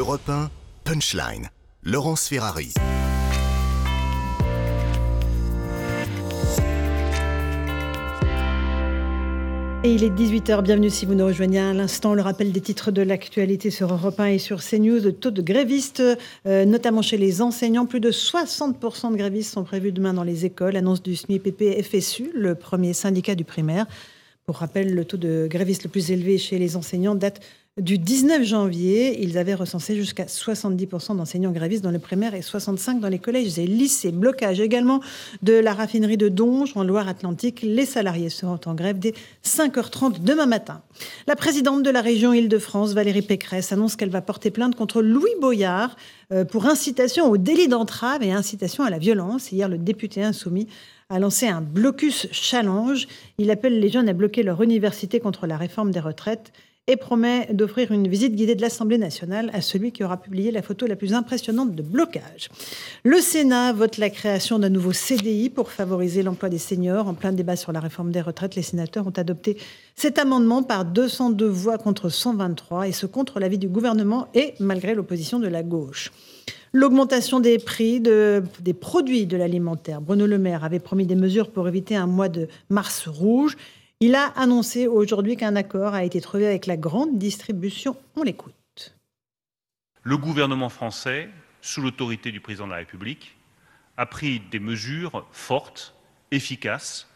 Europe 1, Punchline. Laurence Ferrari. Et il est 18h, bienvenue si vous nous rejoignez à l'instant. Le rappel des titres de l'actualité sur Europe 1 et sur CNews. Le taux de grévistes, euh, notamment chez les enseignants, plus de 60% de grévistes sont prévus demain dans les écoles. Annonce du SMIPP FSU, le premier syndicat du primaire. Pour rappel, le taux de grévistes le plus élevé chez les enseignants date du 19 janvier, ils avaient recensé jusqu'à 70% d'enseignants grévistes dans le primaire et 65% dans les collèges et lycées. Blocage également de la raffinerie de Donge en Loire-Atlantique. Les salariés seront en grève dès 5h30 demain matin. La présidente de la région Île-de-France, Valérie Pécresse, annonce qu'elle va porter plainte contre Louis Boyard euh, pour incitation au délit d'entrave et incitation à la violence. Hier, le député insoumis a lancé un blocus challenge. Il appelle les jeunes à bloquer leur université contre la réforme des retraites et promet d'offrir une visite guidée de l'Assemblée nationale à celui qui aura publié la photo la plus impressionnante de blocage. Le Sénat vote la création d'un nouveau CDI pour favoriser l'emploi des seniors. En plein débat sur la réforme des retraites, les sénateurs ont adopté cet amendement par 202 voix contre 123 et ce contre l'avis du gouvernement et malgré l'opposition de la gauche. L'augmentation des prix de, des produits de l'alimentaire. Bruno Le Maire avait promis des mesures pour éviter un mois de mars rouge. Il a annoncé aujourd'hui qu'un accord a été trouvé avec la grande distribution. On l'écoute. Le gouvernement français, sous l'autorité du président de la République, a pris des mesures fortes, efficaces,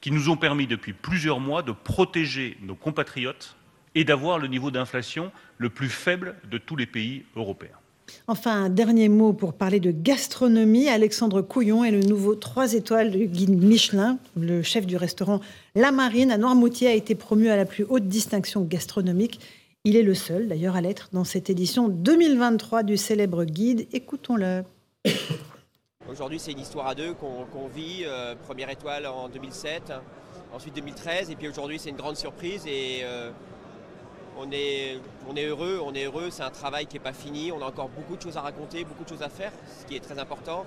qui nous ont permis depuis plusieurs mois de protéger nos compatriotes et d'avoir le niveau d'inflation le plus faible de tous les pays européens. Enfin, un dernier mot pour parler de gastronomie. Alexandre Couillon est le nouveau 3 étoiles du guide Michelin. Le chef du restaurant La Marine à Noirmoutier a été promu à la plus haute distinction gastronomique. Il est le seul, d'ailleurs, à l'être dans cette édition 2023 du célèbre guide. Écoutons-le. Aujourd'hui, c'est une histoire à deux qu'on vit. Euh, première étoile en 2007, ensuite 2013, et puis aujourd'hui, c'est une grande surprise. Et euh, on est, heureux, on est heureux, c'est un travail qui n'est pas fini, on a encore beaucoup de choses à raconter, beaucoup de choses à faire, ce qui est très important.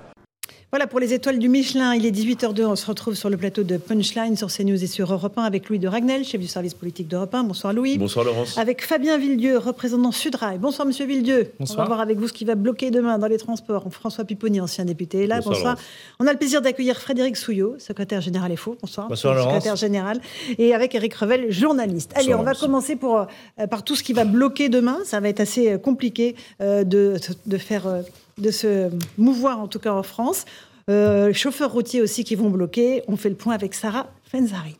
Voilà pour les étoiles du Michelin. Il est 18h02. On se retrouve sur le plateau de Punchline sur CNews et sur Europe 1 avec Louis de Ragnel, chef du service politique d'Europe 1. Bonsoir Louis. Bonsoir Laurence. Avec Fabien Villedieu, représentant Sudrail. Bonsoir Monsieur Villedieu. Bonsoir. On va voir avec vous ce qui va bloquer demain dans les transports. François Pipponi, ancien député, est là. Bonsoir. On a le plaisir d'accueillir Frédéric Souillot, secrétaire général FO. Bonsoir. Bonsoir Laurence. Secrétaire général. Et avec Eric Revel, journaliste. Allez, on va commencer pour, euh, par tout ce qui va bloquer demain. Ça va être assez euh, compliqué euh, de, de, faire, de se mouvoir, en tout cas en France. Euh, chauffeurs routiers aussi qui vont bloquer. On fait le point avec Sarah Fenzari.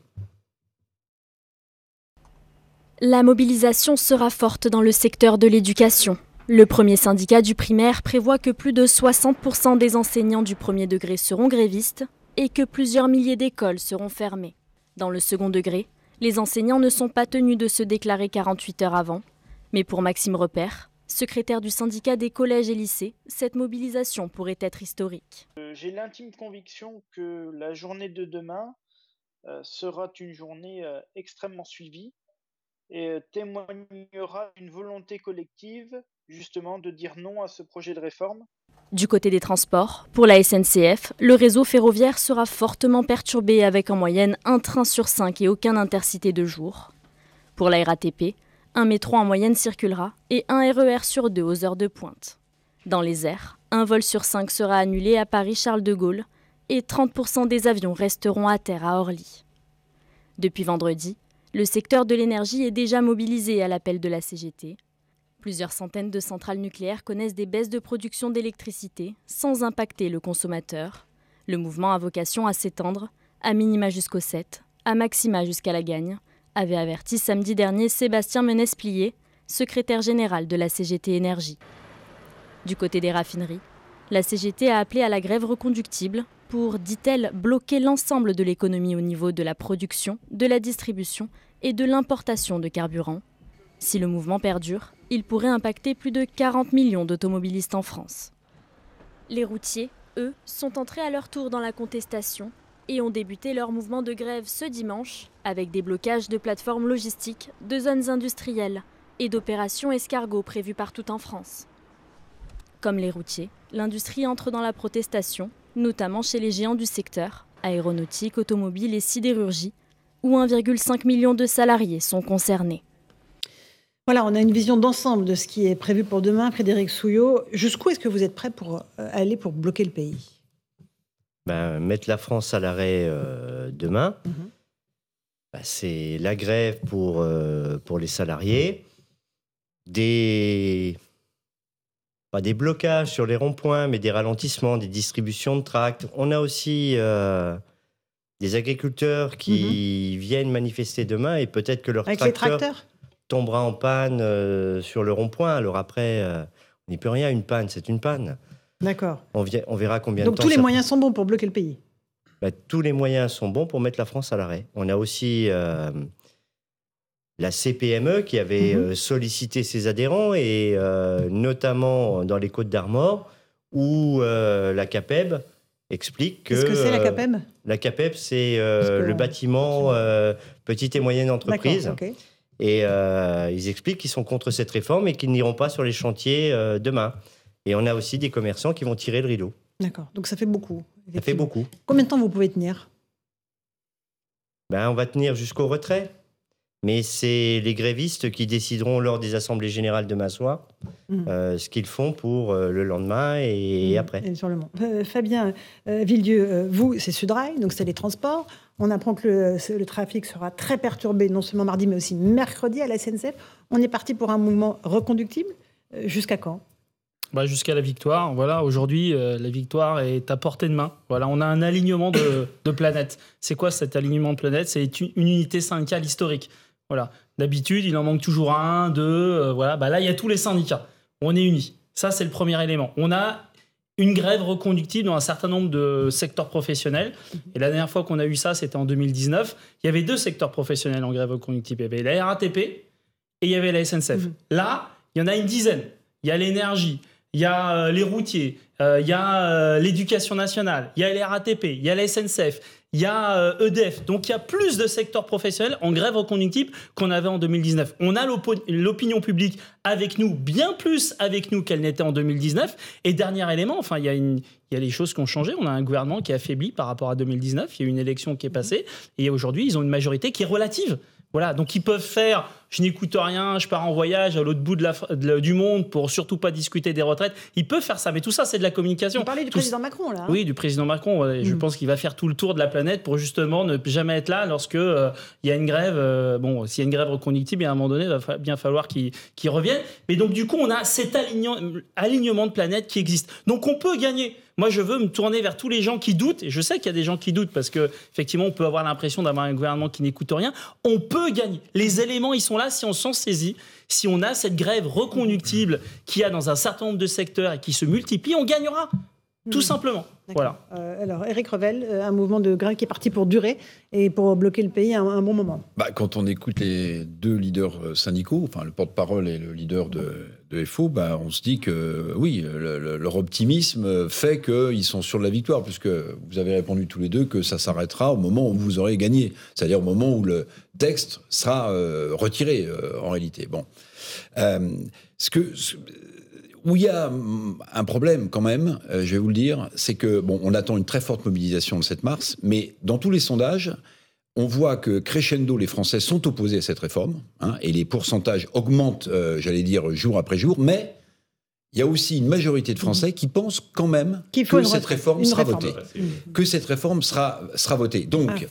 La mobilisation sera forte dans le secteur de l'éducation. Le premier syndicat du primaire prévoit que plus de 60% des enseignants du premier degré seront grévistes et que plusieurs milliers d'écoles seront fermées. Dans le second degré, les enseignants ne sont pas tenus de se déclarer 48 heures avant. Mais pour Maxime Repère, Secrétaire du syndicat des collèges et lycées, cette mobilisation pourrait être historique. Euh, j'ai l'intime conviction que la journée de demain euh, sera une journée euh, extrêmement suivie et témoignera d'une volonté collective justement de dire non à ce projet de réforme. Du côté des transports, pour la SNCF, le réseau ferroviaire sera fortement perturbé avec en moyenne un train sur cinq et aucun intercité de jour. Pour la RATP, un métro en moyenne circulera et un RER sur deux aux heures de pointe. Dans les airs, un vol sur cinq sera annulé à Paris-Charles de Gaulle et 30% des avions resteront à terre à Orly. Depuis vendredi, le secteur de l'énergie est déjà mobilisé à l'appel de la CGT. Plusieurs centaines de centrales nucléaires connaissent des baisses de production d'électricité sans impacter le consommateur. Le mouvement a vocation à s'étendre, à minima jusqu'au 7, à maxima jusqu'à la gagne, avait averti samedi dernier Sébastien Menesplier, secrétaire général de la CGT Énergie. Du côté des raffineries, la CGT a appelé à la grève reconductible pour, dit-elle, bloquer l'ensemble de l'économie au niveau de la production, de la distribution et de l'importation de carburant. Si le mouvement perdure, il pourrait impacter plus de 40 millions d'automobilistes en France. Les routiers, eux, sont entrés à leur tour dans la contestation et ont débuté leur mouvement de grève ce dimanche avec des blocages de plateformes logistiques, de zones industrielles et d'opérations escargots prévues partout en France. Comme les routiers, l'industrie entre dans la protestation, notamment chez les géants du secteur, aéronautique, automobile et sidérurgie, où 1,5 million de salariés sont concernés. Voilà, on a une vision d'ensemble de ce qui est prévu pour demain. Frédéric Souillot, jusqu'où est-ce que vous êtes prêt pour euh, aller pour bloquer le pays? Ben, Mettre la France à l'arrêt demain, mhm. ben, c'est la grève pour, pour les salariés, des pas des blocages sur les ronds-points, mais des ralentissements, des distributions de tracts. On a aussi euh, des agriculteurs qui mhm. viennent manifester demain et peut-être que leur tracteur tombera en panne euh, sur le rond-point. Alors après, euh, on n'y peut rien, une panne, c'est une panne. D'accord. On, on, verra combien de temps. Donc tous les moyens sont bons pour bloquer le pays bah, Tous les moyens sont bons pour mettre la France à l'arrêt. On a aussi la CPME qui avait mhm. euh, sollicité ses adhérents, et euh, notamment dans les Côtes d'Armor, où euh, la CAPEB explique que... Qu'est-ce que c'est la CAPEB La CAPEB, c'est le bâtiment petite et moyenne entreprise. Et ils expliquent qu'ils sont contre cette réforme et qu'ils n'iront pas sur les chantiers demain. Et on a aussi des commerçants qui vont tirer le rideau. D'accord, donc ça fait beaucoup. Ça fait beaucoup. Combien de temps vous pouvez tenir? Ben, On va tenir jusqu'au retrait mais c'est les grévistes qui décideront lors des assemblées générales demain soir mmh. euh, ce qu'ils font pour euh, le lendemain et, mmh. après. sur le euh, Fabien Villedieu, vous, c'est Sudrail, donc c'est les transports. On apprend que le, le, trafic sera très perturbé, non seulement mardi, mais aussi mercredi à la SNCF. On est parti pour un mouvement reconductible. Jusqu'à quand? Bah, jusqu'à la victoire. Voilà, aujourd'hui, la victoire est à portée de main. Voilà, on a un alignement de, de planètes. C'est quoi cet alignement de planètes? C'est une, unité syndicale historique. Voilà. D'habitude, il en manque toujours un, deux. Euh, voilà. Bah là, il y a tous les syndicats. On est unis. Ça, c'est le premier élément. On a une grève reconductive dans un certain nombre de secteurs professionnels. Et la dernière fois qu'on a eu ça, c'était en 2019. Il y avait deux secteurs professionnels en grève reconductive. Il y avait la RATP et il y avait la SNCF. Mhm. Là, il y en a une dizaine. Il y a l'énergie, il y a euh, les routiers, euh, il y a l'éducation nationale, il y a la RATP, il y a la SNCF, il y a EDF. Euh, e Donc il y a plus de secteurs professionnels en grève reconductible qu'on avait en 2019. On a l'opinion publique avec nous, bien plus avec nous qu'elle n'était en 2019. Et dernier élément, enfin, il y a il y a les choses qui ont changé. On a un gouvernement qui est affaibli par rapport à 2019. Il y a eu une élection qui est passée. Et aujourd'hui, ils ont une majorité qui est relative. Voilà, donc ils peuvent faire je n'écoute rien, je pars en voyage à l'autre bout de la, du monde pour surtout pas discuter des retraites. Ils peuvent faire ça, mais tout ça, c'est de la communication. Vous parlez du président Macron, là hein Oui, du président Macron. Je mm. pense qu'il va faire tout le tour de la planète pour justement ne jamais être là lorsque euh, il y a une grève. Euh, bon, s'il y a une grève reconductible, à un moment donné, il va bien falloir qu'il revienne. Mais donc, du coup, on a cet alignement de planète qui existe. Donc, on peut gagner. Moi, je veux me tourner vers tous les gens qui doutent, et je sais qu'il y a des gens qui doutent parce que effectivement, on peut avoir l'impression d'avoir un gouvernement qui n'écoute rien. On peut gagner. Les éléments, ils sont là si on s'en saisit. Si on a cette grève reconductible qu'il y a dans un certain nombre de secteurs et qui se multiplie, on gagnera. Tout hmm. simplement. Voilà. Euh, alors, Eric Revel, euh, un mouvement de grève qui est parti pour durer et pour bloquer le pays à un, bon moment. Bah, quand on écoute les deux leaders euh, syndicaux, enfin le porte-parole et le leader de, FO, bah, on se dit que oui, leur optimisme fait qu'ils sont sûrs de la victoire, puisque vous avez répondu tous les deux que ça s'arrêtera au moment où vous aurez gagné, c'est-à-dire au moment où le texte sera retiré en réalité. Bon. ce que où il y a hum, un problème quand même, euh, je vais vous le dire, c'est que bon, on attend une très forte mobilisation le 7 mars, mais dans tous les sondages, on voit que crescendo, les Français sont opposés à cette réforme, hein, et les pourcentages augmentent, euh, j'allais dire, jour après jour, mais il y a aussi une majorité de Français qui pensent quand même que cette réforme sera votée. Que cette réforme sera, sera votée. Donc,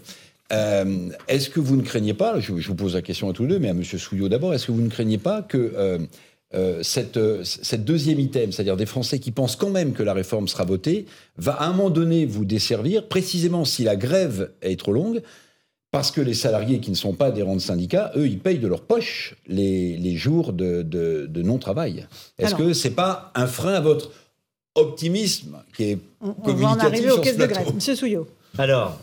ah. euh, est-ce que vous ne craignez pas, je, vous pose la question à tous deux, mais à M. Souillot d'abord, est-ce que vous ne craignez pas que euh, euh, cette, deuxième item, c'est-à-dire des Français qui pensent quand même que la réforme sera votée, va à un moment donné vous desservir, précisément si la grève est trop longue, parce que les salariés qui ne sont pas adhérents de syndicats, eux, ils payent de leur poche les, les jours de, de, non-travail. Est-ce que c'est pas un frein à votre optimisme qui est on, on va en arriver aux caisses de grève. Monsieur Souillot. Alors,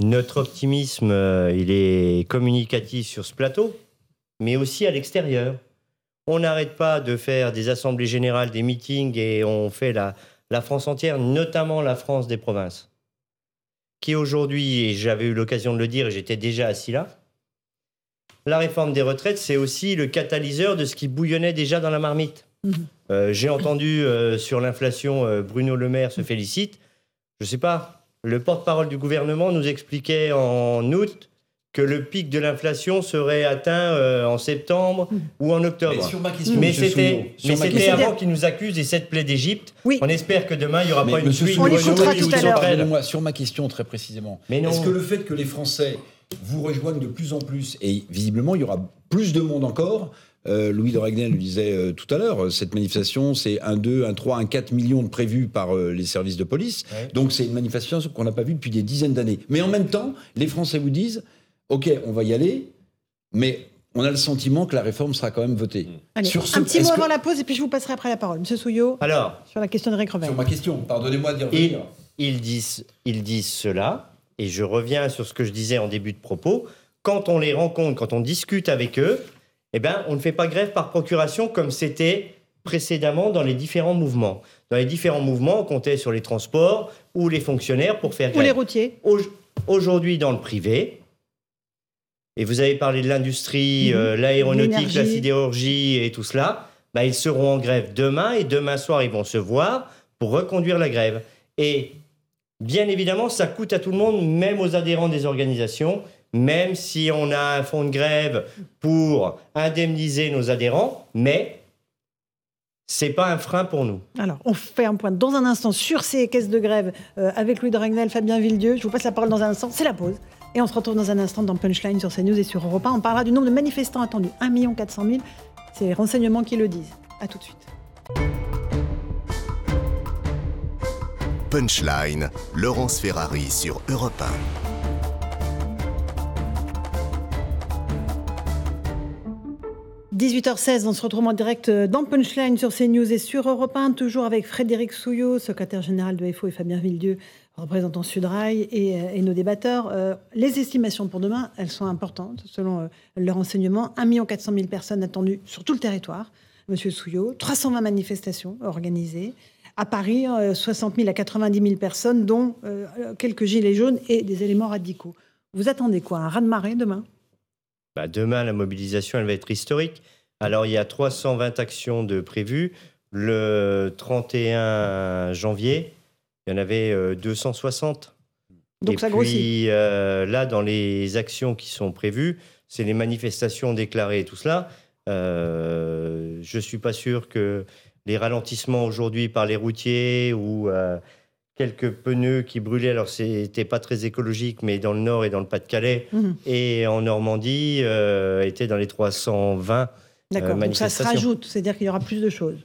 notre optimisme, euh, il est communicatif sur ce plateau, mais aussi à l'extérieur. On n'arrête pas de faire des assemblées générales, des meetings, et on fait la, France entière, notamment la France des provinces, qui aujourd'hui, et j'avais eu l'occasion de le dire, j'étais déjà assis là, la réforme des retraites, c'est aussi le catalyseur de ce qui bouillonnait déjà dans la marmite. Mhm. Euh, j'ai entendu euh, sur l'inflation, euh, Bruno Le Maire se félicite. Je ne sais pas, le porte-parole du gouvernement nous expliquait en août que le pic de l'inflation serait atteint euh, en septembre ou en octobre. Mais sur ma question, Mais c'était, mais ma c'était question- avant qu'ils nous accusent des sept plaies d'Égypte. Oui. On espère que demain, il n'y aura Mais pas une monsieur pluie, sauterelle. Pardonnez-moi, sur ma question très précisément. Mais non. Est-ce que le fait que les Français vous rejoignent de plus en plus, et visiblement il y aura plus de monde encore, euh, Louis de Ragnel le disait euh, tout à l'heure, cette manifestation c'est 1, 2, 1, 3, 1, 4 millions de prévus par euh, les services de police. Ouais. Donc c'est une manifestation qu'on n'a pas vue depuis des dizaines d'années. Mais en même temps, les Français vous disent, OK, on va y aller, mais on a le sentiment que la réforme sera quand même votée. Allez, Sur ce- un petit mot que- avant la pause et puis je vous passerai après la parole. Monsieur Souillot, Alors, sur la question de Rick Revel. Sur ma question, pardonnez-moi de dire. ils, ils disent, ils disent cela, et je reviens sur ce que je disais en début de propos. Quand on les rencontre, quand on discute avec eux, eh ben, on ne fait pas grève par procuration comme c'était précédemment dans les différents mouvements. Dans les différents mouvements, on comptait sur les transports ou les fonctionnaires pour faire Ou les grève. routiers. Au- Aujourd'hui, dans le privé, et vous avez parlé de l'industrie, Mhm. euh, l'aéronautique, la sidérurgie et tout cela, bah, ils seront en grève demain et demain soir, ils vont se voir pour reconduire la grève. Et bien évidemment, ça coûte à tout le monde, même aux adhérents des organisations, même si on a un fonds de grève pour indemniser nos adhérents, mais c'est pas un frein pour nous. Alors, on fait un point dans un instant sur ces caisses de grève euh, avec Louis de Ragnel, Fabien Villedieu. Je vous passe la parole dans un instant. C'est la pause. Et on se retrouve dans un instant dans Punchline sur CNews et sur Europa. On parlera du nombre de manifestants attendus. 1 400 000. C'est les renseignements qui le disent. À tout de suite. Punchline, Laurence Ferrari sur Europe 1. 18h16, on se retrouve en direct euh, dans Punchline sur CNews et sur Europe 1, toujours avec Frédéric Souillot, secrétaire général de FO et Fabien Villedieu, représentant Sudrail et, euh, et nos débatteurs. Euh, les estimations pour demain, elles sont importantes. Selon euh, leurs renseignements, 1 400 000 personnes attendues sur tout le territoire. Monsieur Souillot, 320 manifestations organisées. À Paris, euh, 60 000 à 90 000 personnes, dont euh, quelques gilets jaunes et des éléments radicaux. Vous attendez quoi Un raz-de-marée demain? Bah, demain, la mobilisation, elle va être historique. Alors, il y a 320 actions de prévues. Le 31 janvier, il y en avait euh, 260. Donc Et ça puis, grossit. euh, là, dans les actions qui sont prévues, c'est les manifestations déclarées et tout cela. Euh, je ne suis pas sûr que les ralentissements aujourd'hui par les routiers ou euh, quelques pneus qui brûlaient, alors c'était pas très écologique, mais dans le Nord et dans le Pas-de-Calais Mhm. et en Normandie, euh, étaient dans les 320 D'accord, euh, donc ça se rajoute, c'est-à-dire qu'il y aura plus de choses.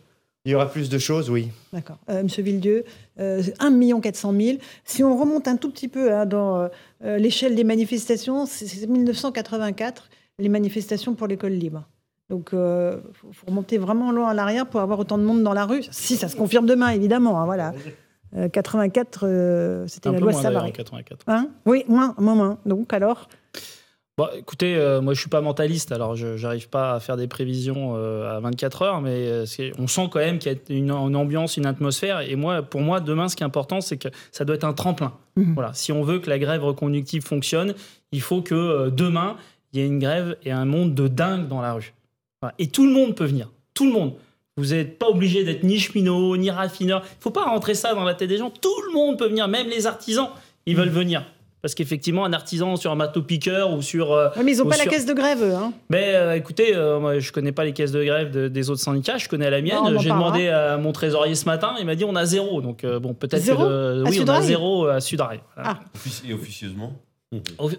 Il y aura plus de choses, oui. D'accord. Euh, Monsieur Villedieu, euh, 1 400 000. Si on remonte un tout petit peu hein, dans euh, l'échelle des manifestations, c'est c'est 1984, les manifestations pour l'école libre. Donc, il faut, faut remonter vraiment loin à l'arrière pour avoir autant de monde dans la rue. Si, ça se confirme demain, évidemment. hein, voilà. Euh, 84, euh, c'était Un la loi Savary. 84. Hein? Oui, moins, moins, moins. Donc, alors? Bon, écoutez, euh, moi je suis pas mentaliste, alors je n'arrive pas à faire des prévisions euh, à 24 heures, mais euh, on sent quand même qu'il y a une, une ambiance, une atmosphère. Et moi, pour moi, demain, ce qui est important, c'est que ça doit être un tremplin. Mhm. Voilà. Si on veut que la grève reconductive fonctionne, il faut que euh, demain, il y ait une grève et un monde de dingue dans la rue. Voilà. Et tout le monde peut venir. Tout le monde. Vous n'êtes pas obligé d'être ni cheminot, ni raffineur. Il faut pas rentrer ça dans la tête des gens. Tout le monde peut venir, même les artisans, ils veulent venir. Parce qu'effectivement, un artisan sur un marteau piqueur ou sur. euh, Ouais, Mais ils n'ont pas la caisse de grève, eux. Hein. mais euh, écoutez, euh, moi, je connais pas les caisses de grève de- des autres syndicats, je connais la mienne. J'ai demandé à mon trésorier ce matin, il m'a dit on a zéro. Donc euh, bon, peut-être que Zéro le- À oui, on a zéro à. Voilà. Ah. Et officieusement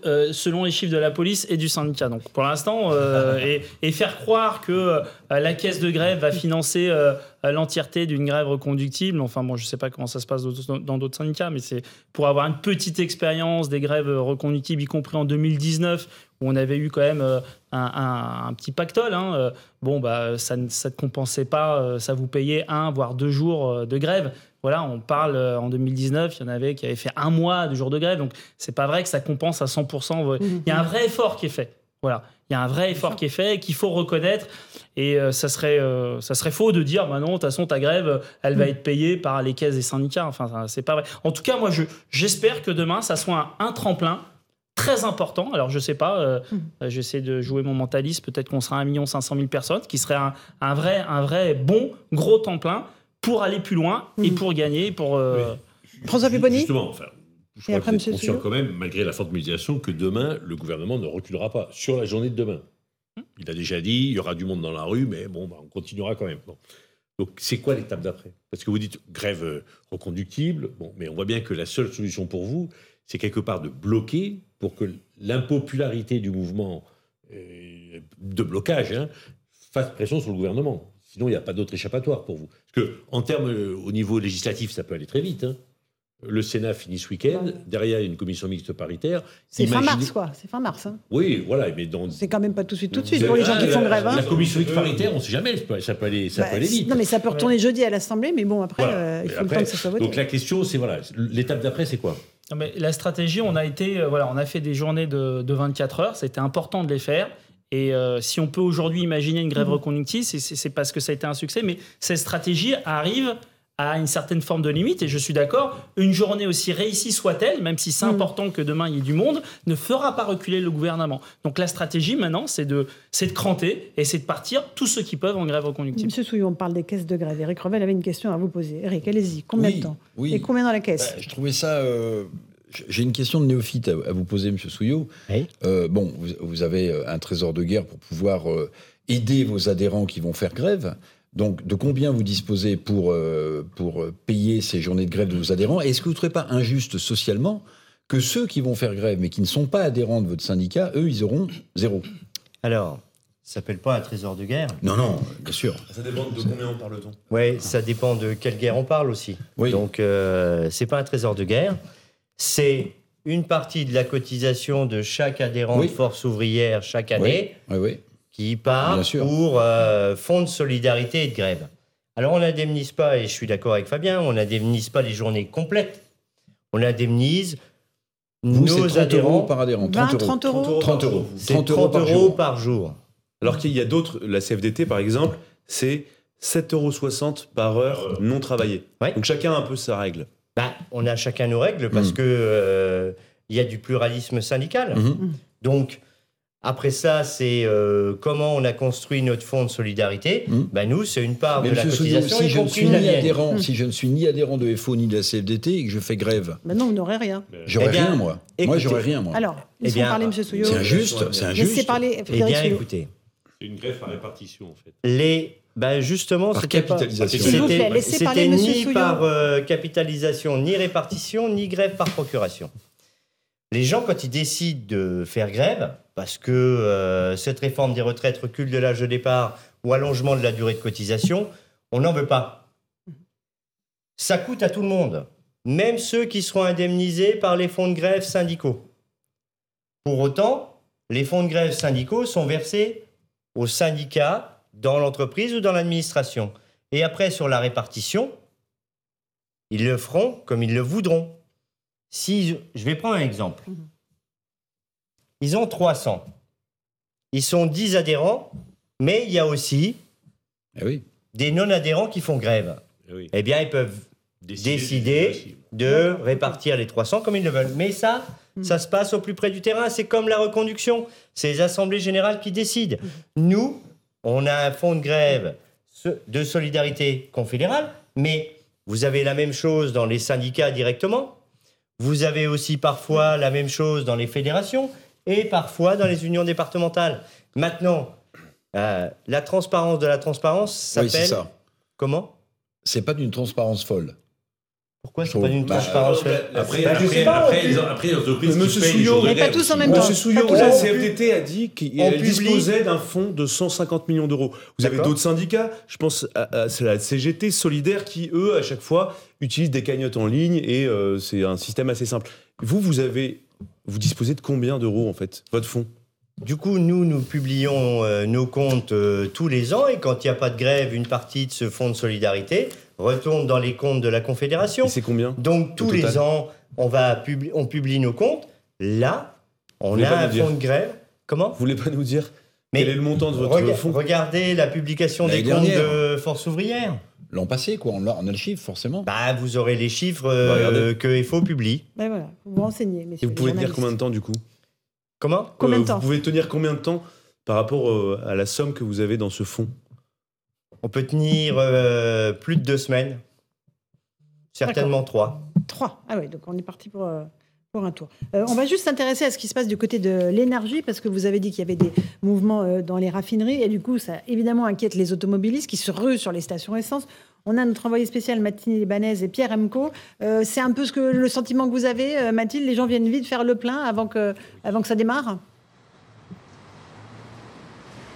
euh, selon les chiffres de la police et du syndicat. Donc pour l'instant, euh, et, et faire croire que euh, la caisse de grève va financer euh, l'entièreté d'une grève reconductible, enfin bon, je sais pas comment ça se passe dans d'autres syndicats, mais c'est pour avoir une petite expérience des grèves reconductibles, y compris en 2019, où on avait eu quand même euh, un, un- un petit pactole. hein, euh, bon, bah, ça ne ça ne compensait pas, euh, ça vous payait un, voire deux jours de grève. Voilà, on parle en 2019, il y en avait qui avaient fait un mois de jours de grève, donc c'est pas vrai que ça compense à 100%. Il y a un vrai effort qui est fait. Voilà, il y a un vrai effort qui est fait et qu'il faut reconnaître. Et euh, ça, serait, euh, ça serait faux de dire, bah non, de toute façon, ta grève, elle va être payée par les caisses des syndicats. Enfin, c'est pas vrai. En tout cas, moi, je, j'espère que demain, ça soit un, un tremplin très important. Alors, je sais pas, euh, euh, j'essaie de jouer mon mentaliste. Peut-être qu'on sera 1 500 000 personnes, qui serait un, un vrai, un vrai bon, gros tremplin pour aller plus loin et pour gagner. Pour, euh, François Ju- Pupponi Justement, enfin, je crois que vous êtes conscient quand même, malgré la forte mobilisation, que demain, le gouvernement ne reculera pas sur la journée de demain. Il a déjà dit, il y aura du monde dans la rue, mais bon, bah, on continuera quand même. Donc, c'est quoi l'étape d'après? Parce que vous dites grève euh, reconductible, bon, mais on voit bien que la seule solution pour vous, c'est quelque part de bloquer pour que l'impopularité du mouvement euh, de blocage hein, fasse pression sur le gouvernement. Sinon, il n'y a pas d'autre échappatoire pour vous. Parce que, en termes, euh, au niveau législatif, ça peut aller très vite. Hein. Le Sénat finit ce week-end. Derrière, il y a une commission mixte paritaire. C'est fin mars, quoi. C'est fin mars. Hein. Oui, voilà. Mais dans... C'est quand même pas tout de suite, tout de suite pour les gens qui font grève. Hein. La commission mixte paritaire, on ne sait jamais. Ça peut aller, ça peut bah, aller vite. Non, mais ça peut retourner jeudi à l'Assemblée. Mais bon, après, euh, il faut le temps que ça soit voté. Donc la question, c'est voilà. L'étape d'après, c'est quoi? Non, mais La stratégie, on a été, euh, voilà, on a fait des journées de, de 24 heures. C'était important de les faire. Et euh, si on peut aujourd'hui imaginer une grève mmh. reconductive, c'est parce que ça a été un succès. Mais cette stratégie arrive à une certaine forme de limite, et je suis d'accord, une journée aussi réussie soit-elle, même si c'est mm. important que demain il y ait du monde, ne fera pas reculer le gouvernement. Donc la stratégie maintenant, c'est de, de cranter et c'est de partir tous ceux qui peuvent en grève reconductible. Monsieur Souillon, on parle des caisses de grève. Eric Revel avait une question à vous poser. Eric, allez-y, combien de temps Et combien dans la caisse bah, Je trouvais ça... Euh, j'ai une question de néophyte à, vous poser, Monsieur Souillot. Euh, bon, vous, avez un trésor de guerre pour pouvoir euh, aider vos adhérents qui vont faire grève. Donc, de combien vous disposez pour, euh, pour payer ces journées de grève de vos adhérents? Est-ce que vous ne trouvez pas injuste socialement que ceux qui vont faire grève mais qui ne sont pas adhérents de votre syndicat, eux, ils auront zéro? Alors, ça s'appelle pas un trésor de guerre? Non, non, bien sûr. Ça dépend de combien on parle-t-on Oui, ça dépend de quelle guerre on parle aussi. Oui. Donc, euh, c'est pas un trésor de guerre. C'est une partie de la cotisation de chaque adhérent de force ouvrière chaque année. Oui, oui qui part pour euh, fonds de solidarité et de grève. Alors on n'indemnise pas, et je suis d'accord avec Fabien, on n'indemnise pas les journées complètes. On indemnise Vous, nos 30 adhérents euros par adhérent. 30 euros 30 euros. 30 euros, par, jour. par jour. Alors qu'il y a d'autres, la CFDT par exemple, c'est 7,60 euros par heure non travaillée. Donc chacun a un peu sa règle. Bah, on a chacun nos règles parce qu'il mm. que euh, il y a du pluralisme syndical. Mm-hmm. Donc après ça, c'est euh, comment on a construit notre fonds de solidarité. Hmm. Ben nous, c'est une part de la cotisation. Si je, ne suis ni adhérent, si je ne suis ni adhérent de FO ni de la CFDT et que je fais grève. Ben non, vous n'aurez rien. J'aurais eh rien, moi. moi, j'aurais rien, moi. Alors, eh bien, parler, M. Souillot. C'est injuste, c'est injuste. Laissez parler, Eh bien, écoutez. C'est une grève par répartition, en fait. Les... Ben justement, par capitalisation. C'était ni par euh, capitalisation, ni répartition, ni grève par procuration. Les gens, quand ils décident de faire grève, parce que euh, cette réforme des retraites recule de l'âge de départ ou allongement de la durée de cotisation, on n'en veut pas. Ça coûte à tout le monde, même ceux qui seront indemnisés par les fonds de grève syndicaux. Pour autant, les fonds de grève syndicaux sont versés aux syndicats dans l'entreprise ou dans l'administration. Et après, sur la répartition, ils le feront comme ils le voudront. Si je vais prendre un exemple. Mhm. Ils ont 300. Ils sont 10 adhérents, mais il y a aussi eh des non-adhérents qui font grève. Eh, eh bien, ils peuvent décider, de répartir les 300 comme ils le veulent. Mais ça, mm. ça se passe au plus près du terrain. C'est comme la reconduction. C'est les assemblées générales qui décident. Mm. Nous, on a un fonds de grève de solidarité confédérale, mais vous avez la même chose dans les syndicats directement. Vous avez aussi parfois la même chose dans les fédérations et parfois dans les unions départementales. Maintenant, euh, la transparence de la transparence s'appelle. Oui. Comment? C'est pas d'une transparence folle. Pourquoi c'est pas d'une bah, transparence Après, bah, après, après, les, après, les entreprises Monsieur Souillot, mais pas tous en même temps. Monsieur Souillot, la CFDT a dit qu'elle disposait d'un fonds de 150 millions d'euros. Vous avez d'autres syndicats, je pense à, la CGT Solidaire, qui eux, à chaque fois, utilisent des cagnottes en ligne et euh, c'est un système assez simple. Vous, vous avez vous disposez de combien d'euros, en fait, votre fonds? Du coup, nous, nous publions euh, nos comptes euh, tous les ans et quand il n'y a pas de grève, une partie de ce fonds de solidarité retourne dans les comptes de la Confédération. c'est combien Donc tous les ans, on, va on publie nos comptes. Là, on a un fonds de grève. Comment Vous voulez pas nous dire quel est le montant de votre fonds Regardez la publication des comptes de Force ouvrière. L'an passé, quoi. On a, on a, le chiffre, forcément. Bah, vous aurez les chiffres euh, que FO publie. Ben voilà, vous vous renseignez. Et vous pouvez tenir combien de temps, du coup Comment euh, Combien de temps Vous pouvez tenir combien de temps par rapport euh, à la somme que vous avez dans ce fonds? On peut tenir plus de deux semaines. Certainement trois. Trois Ah oui, donc on est parti pour pour un tour. Euh, on va juste s'intéresser à ce qui se passe du côté de l'énergie, parce que vous avez dit qu'il y avait des mouvements euh, dans les raffineries, et du coup, ça évidemment inquiète les automobilistes qui se ruent sur les stations essence. On a notre envoyé spécial Mathilde Libanaise et Pierre Emco. Euh, c'est un peu ce que, le sentiment que vous avez, Mathilde Les gens viennent vite faire le plein avant que, ça démarre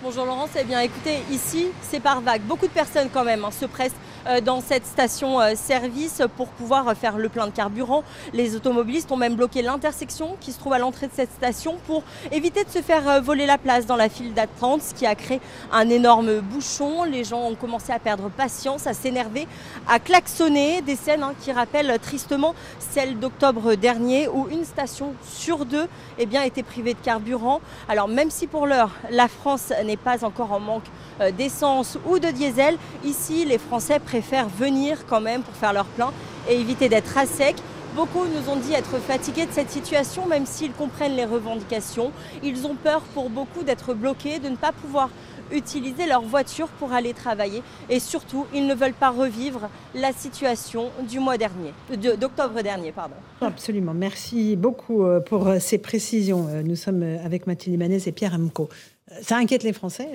Bonjour Laurence, eh bien écoutez, ici c'est par vague. Beaucoup de personnes quand même hein, se pressent euh, dans cette station-service euh, pour pouvoir faire le plein de carburant. Les automobilistes ont même bloqué l'intersection qui se trouve à l'entrée de cette station pour éviter de se faire euh, voler la place dans la file d'attente, ce qui a créé un énorme bouchon. Les gens ont commencé à perdre patience, à s'énerver, à klaxonner. Des scènes hein, qui rappellent tristement celles d'octobre dernier où une station sur deux eh bien, était privée de carburant. Alors même si pour l'heure la France n'est pas encore en manque d'essence ou de diesel, ici les Français préfèrent venir quand même pour faire leur plein et éviter d'être à sec. Beaucoup nous ont dit être fatigués de cette situation, même s'ils comprennent les revendications. Ils ont peur pour beaucoup d'être bloqués, de ne pas pouvoir utiliser leur voiture pour aller travailler. Et surtout, ils ne veulent pas revivre la situation du mois dernier, d'octobre dernier. Pardon. Absolument. Merci beaucoup euh, pour euh, ces précisions. Euh, nous sommes avec Mathilde Ibanez et Pierre Amco. Ça inquiète les Français,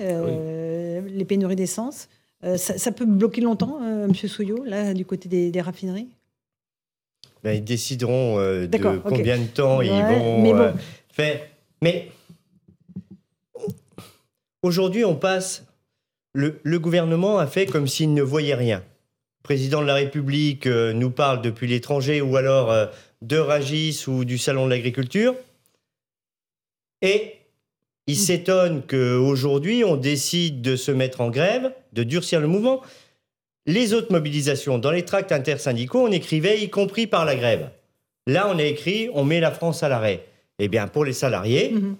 les pénuries d'essence. Euh, ça, peut bloquer longtemps, euh, M. Souillot, là, du côté des, raffineries? Ben, Ils décideront euh, de combien de temps ils vont faire. Mais aujourd'hui, on passe. Le, le, gouvernement a fait comme s'il ne voyait rien. Le président de la République nous parle depuis l'étranger ou alors de Ragis ou du Salon de l'agriculture. Et il s'étonne qu'aujourd'hui, on décide de se mettre en grève, de durcir le mouvement. Les autres mobilisations, dans les tracts intersyndicaux, on écrivait y compris par la grève. Là, on a écrit on met la France à l'arrêt. Eh bien, pour les salariés, mhm.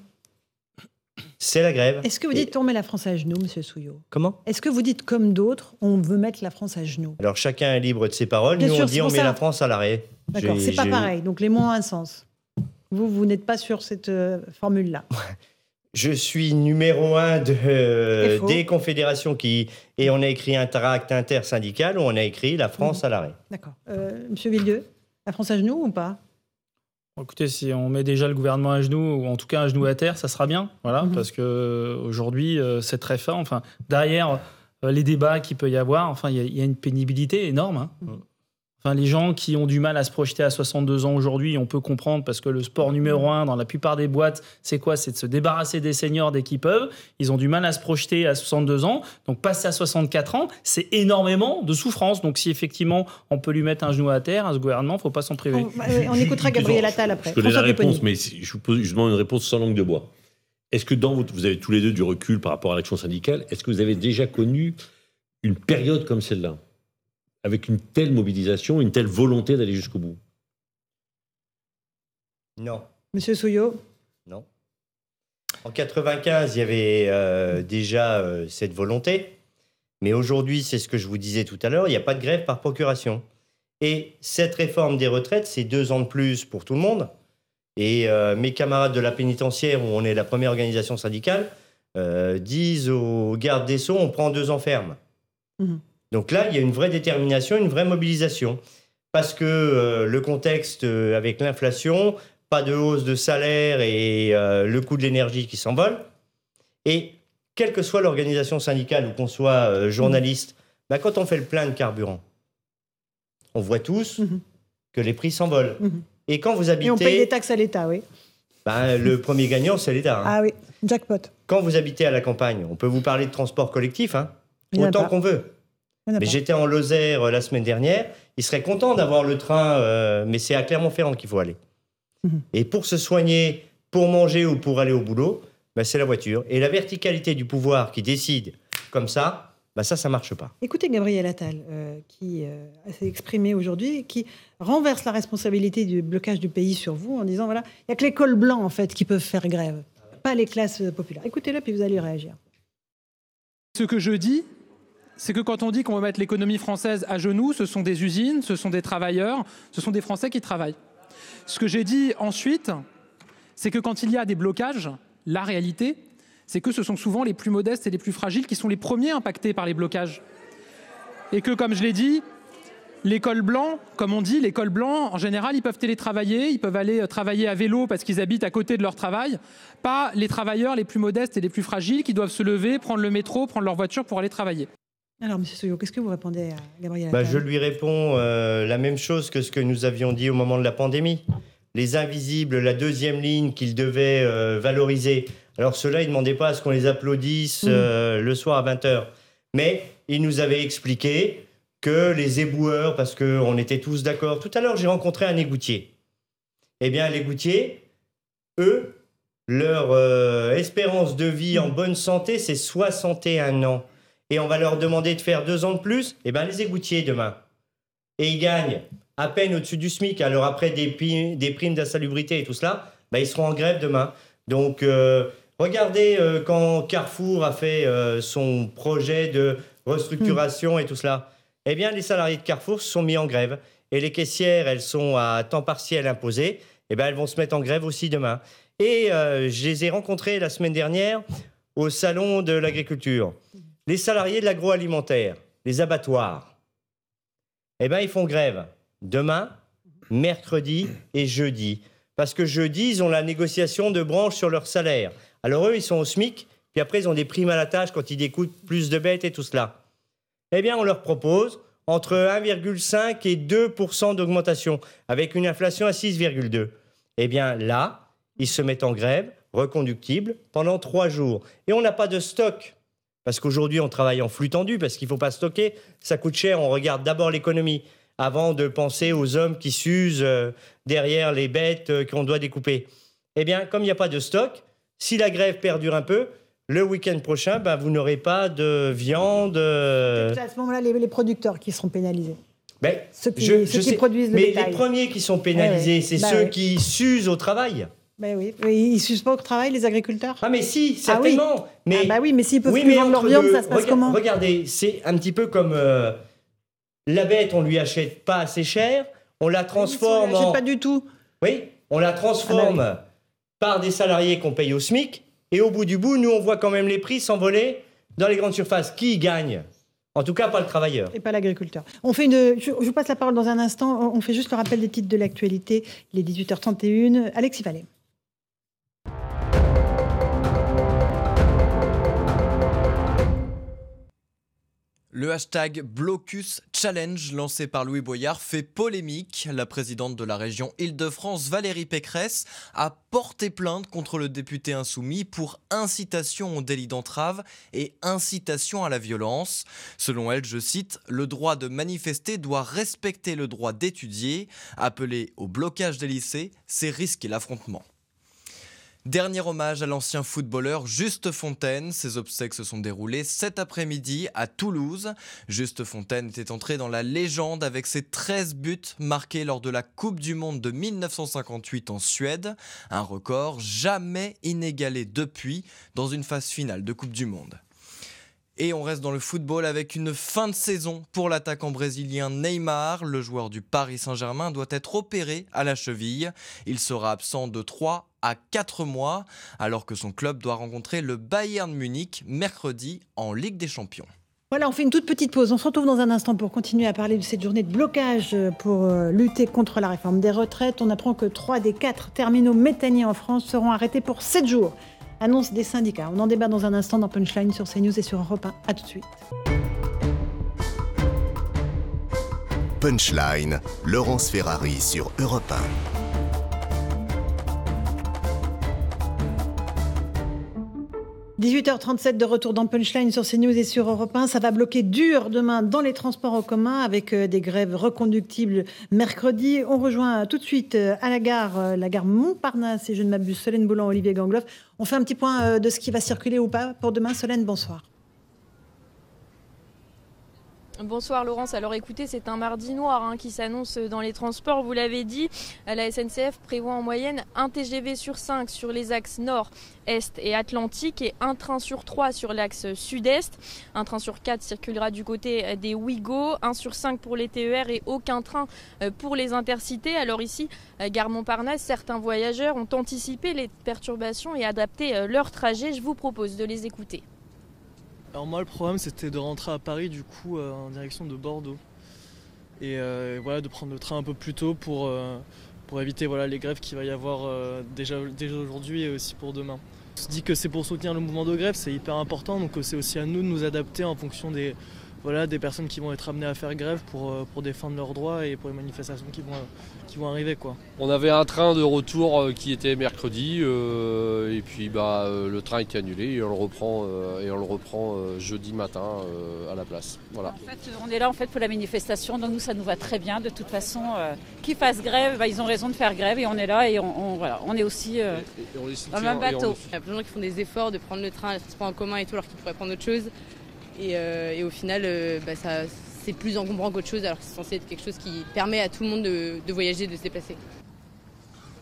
c'est la grève. Est-ce que vous dites on met la France à genoux, Monsieur Souillot? Comment? Est-ce que vous dites comme d'autres, on veut mettre la France à genoux? Alors chacun est libre de ses paroles. Nous, on dit on met la France à l'arrêt. D'accord, c'est pas pareil. Donc les mots ont un sens. Vous, vous n'êtes pas sur cette euh, formule-là. je suis numéro un de, des confédérations qui. Et on a écrit un tract intersyndical où on a écrit la France mhm. à l'arrêt. D'accord. Euh, Monsieur Villieu, la France à genoux ou pas? Écoutez, si on met déjà le gouvernement à genoux, ou en tout cas à genoux à terre, ça sera bien. Voilà, mhm. parce que aujourd'hui, euh, c'est très fort. Enfin, derrière euh, les débats qu'il peut y avoir, enfin, il y, a une pénibilité énorme. Hein. Mhm. Enfin, les gens qui ont du mal à se projeter à 62 ans aujourd'hui, on peut comprendre parce que le sport numéro un dans la plupart des boîtes, c'est quoi? C'est de se débarrasser des seniors dès qu'ils peuvent. Ils ont du mal à se projeter à 62 ans. Donc, passer à 64 ans, c'est énormément de souffrance. Donc, si effectivement on peut lui mettre un genou à terre à ce gouvernement, faut pas s'en priver. On, écoutera Gabriel Attal après. Je connais la réponse, mais je vous, pose, je demande une réponse sans langue de bois. Est-ce que dans vous avez tous les deux du recul par rapport à l'action syndicale? Est-ce que vous avez déjà connu une période comme celle-là? Avec une telle mobilisation, une telle volonté d'aller jusqu'au bout Non. Monsieur Souillot Non. En 95, il y avait euh, déjà euh, cette volonté. Mais aujourd'hui, c'est ce que je vous disais tout à l'heure, il n'y a pas de grève par procuration. Et cette réforme des retraites, c'est deux ans de plus pour tout le monde. Et euh, mes camarades de la pénitentiaire, où on est la première organisation syndicale, disent aux gardes des Sceaux, on prend deux ans ferme. Mmh. Donc là, il y a une vraie détermination, une vraie mobilisation. Parce que euh, le contexte euh, avec l'inflation, pas de hausse de salaire et euh, le coût de l'énergie qui s'envole. Et quelle que soit l'organisation syndicale ou qu'on soit journaliste, bah, quand on fait le plein de carburant, on voit tous mhm. que les prix s'envolent. Mhm. Et quand vous habitez... Et on paye des taxes à l'État, oui. Bah, le premier gagnant, c'est l'État. Hein. Ah oui, jackpot. Quand vous habitez à la campagne, on peut vous parler de transport collectif, hein, autant qu'on veut. Mais j'étais en Lozère euh, la semaine dernière. Il serait content d'avoir le train, euh, mais c'est à Clermont-Ferrand qu'il faut aller. Mhm. Et pour se soigner, pour manger ou pour aller au boulot, bah, c'est la voiture. Et la verticalité du pouvoir qui décide comme ça, bah, ça, ça marche pas. Écoutez Gabriel Attal, euh, qui s'est exprimé aujourd'hui, qui renverse la responsabilité du blocage du pays sur vous en disant voilà, il n'y a que les cols blancs en fait qui peuvent faire grève, pas les classes populaires. Écoutez-le, puis vous allez réagir. Ce que je dis, c'est que quand on dit qu'on va mettre l'économie française à genoux, ce sont des usines, ce sont des travailleurs, ce sont des Français qui travaillent. Ce que j'ai dit ensuite, c'est que quand il y a des blocages, la réalité, c'est que ce sont souvent les plus modestes et les plus fragiles qui sont les premiers impactés par les blocages. Et que, comme je l'ai dit, Les cols blancs, comme on dit, les cols blancs, en général, ils peuvent télétravailler, ils peuvent aller travailler à vélo parce qu'ils habitent à côté de leur travail. Pas les travailleurs les plus modestes et les plus fragiles qui doivent se lever, prendre le métro, prendre leur voiture pour aller travailler. Alors, M. Soyo, qu'est-ce que vous répondez à Gabriel bah, Je lui réponds euh, la même chose que ce que nous avions dit au moment de la pandémie. Les invisibles, la deuxième ligne qu'ils devaient euh, valoriser. Alors, ceux-là, ils ne demandaient pas à ce qu'on les applaudisse mm. euh, le soir à 20h. Mais ils nous avaient expliqué que les éboueurs, parce qu'on était tous d'accord. Tout à l'heure, j'ai rencontré un égoutier. Eh bien, l'égoutier, eux, leur espérance de vie en bonne santé, c'est 61 ans et on va leur demander de faire deux ans de plus, eh ben les égoutiers demain. Et ils gagnent à peine au-dessus du SMIC. Alors après des, des primes d'insalubrité et tout cela, ben ils seront en grève demain. Donc euh, regardez euh, quand Carrefour a fait euh, son projet de restructuration et tout cela. Eh bien les salariés de Carrefour se sont mis en grève. Et les caissières, elles sont à temps partiel imposé. Eh ben elles vont se mettre en grève aussi demain. Et je les ai rencontrées la semaine dernière au salon de l'agriculture les salariés de l'agroalimentaire, les abattoirs, eh bien, ils font grève demain, mercredi et jeudi. Parce que jeudi, ils ont la négociation de branche sur leur salaire. Alors eux, ils sont au SMIC, puis après, ils ont des primes à la tâche quand ils découpent plus de bêtes et tout cela. Eh bien, on leur propose entre 1,5 et 2% d'augmentation, avec une inflation à 6,2. Eh bien, là, ils se mettent en grève, reconductible, pendant trois jours. Et on n'a pas de stock. Parce qu'aujourd'hui, on travaille en flux tendu, parce qu'il ne faut pas stocker. Ça coûte cher. On regarde d'abord l'économie avant de penser aux hommes qui s'usent euh, derrière les bêtes euh, qu'on doit découper. Eh bien, comme il n'y a pas de stock, si la grève perdure un peu, le week-end prochain, ben, vous n'aurez pas de viande. Euh, à ce moment-là, les, producteurs qui seront pénalisés. Ben, ceux qui, produisent le Mais les premiers qui sont pénalisés, c'est bah ceux qui s'usent au travail. Ben oui, ils pas au travail, les agriculteurs Ah mais si, certainement. Ah oui. Mais, ah bah oui, mais s'ils peuvent plus vendre leur viande, ça se passe comment? Regardez, c'est un petit peu comme euh, la bête, on lui achète pas assez cher, on la transforme on en... pas du tout. Oui, on la transforme ah bah par des salariés qu'on paye au SMIC, et au bout du bout, nous, on voit quand même les prix s'envoler dans les grandes surfaces. Qui gagne? En tout cas, pas le travailleur. Et pas l'agriculteur. On fait une. Je, vous passe la parole dans un instant. On fait juste le rappel des titres de l'actualité. Il est 18h31. Alexis Vallée. Le hashtag Blocus Challenge lancé par Louis Boyard fait polémique. La présidente de la région Île-de-France, Valérie Pécresse, a porté plainte contre le député insoumis pour incitation au délit d'entrave et incitation à la violence. Selon elle, je cite, le droit de manifester doit respecter le droit d'étudier. Appeler au blocage des lycées, c'est risquer l'affrontement. Dernier hommage à l'ancien footballeur Juste Fontaine. Ses obsèques se sont déroulées cet après-midi à Toulouse. Juste Fontaine était entré dans la légende avec ses 13 buts marqués lors de la Coupe du Monde de 1958 en Suède. Un record jamais inégalé depuis dans une phase finale de Coupe du Monde. Et on reste dans le football avec une fin de saison pour l'attaquant brésilien Neymar. Le joueur du Paris Saint-Germain doit être opéré à la cheville. Il sera absent de 3 à 4 mois alors que son club doit rencontrer le Bayern Munich mercredi en Ligue des Champions. Voilà, on fait une toute petite pause. On se retrouve dans un instant pour continuer à parler de cette journée de blocage pour euh, lutter contre la réforme des retraites. On apprend que 3 des 4 terminaux méthaniers en France seront arrêtés pour 7 jours. Annonce des syndicats. On en débat dans un instant dans Punchline sur CNews et sur Europe 1. A tout de suite. Punchline, Laurence Ferrari sur Europe 1. 18h37 de retour dans Punchline sur CNews et sur Europe 1. Ça va bloquer dur demain dans les transports en commun avec euh, des grèves reconductibles mercredi. On rejoint tout de suite euh, à la gare, euh, la gare Montparnasse et je ne m'abuse, Solène Boulan, Olivier Gangloff. On fait un petit point de ce qui va circuler ou pas pour demain. Solène, bonsoir. Bonsoir Laurence. Alors écoutez, c'est un mardi noir hein, qui s'annonce dans les transports. Vous l'avez dit, la SNCF prévoit en moyenne un TGV sur 5 sur les axes nord, est et atlantique et un train sur 3 sur l'axe sud-est. Un train sur 4 circulera du côté des Ouigo, un sur 5 pour les TER et aucun train euh, pour les intercités. Alors ici, gare Montparnasse, certains voyageurs ont anticipé les perturbations et adapté euh, leur trajet. Je vous propose de les écouter. Alors moi le problème c'était de rentrer à Paris du coup euh, en direction de Bordeaux. et voilà, de prendre le train un peu plus tôt pour, pour éviter voilà, les grèves qu'il va y avoir déjà, déjà aujourd'hui et aussi pour demain. On se dit que c'est pour soutenir le mouvement de grève, c'est hyper important, donc c'est aussi à nous de nous adapter en fonction des, voilà, des personnes qui vont être amenées à faire grève pour, euh, pour défendre leurs droits et pour les manifestations qui vont, qui vont arriver. Quoi. On avait un train de retour euh, qui était mercredi euh, et puis bah, le train était annulé et on le reprend, et on le reprend jeudi matin à la place. Voilà. En fait, on est là en fait, pour la manifestation, donc nous ça nous va très bien. De toute façon, qu'ils fassent grève, bah, ils ont raison de faire grève et on est là et on, voilà, on est aussi dans le même bateau. Il y a plein de gens qui font des efforts de prendre le train, les transports en commun et tout alors qu'ils pourraient prendre autre chose. Euh, et, au final, euh, bah, c'est plus encombrant qu'autre chose, alors que c'est censé être quelque chose qui permet à tout le monde de, voyager, de se déplacer.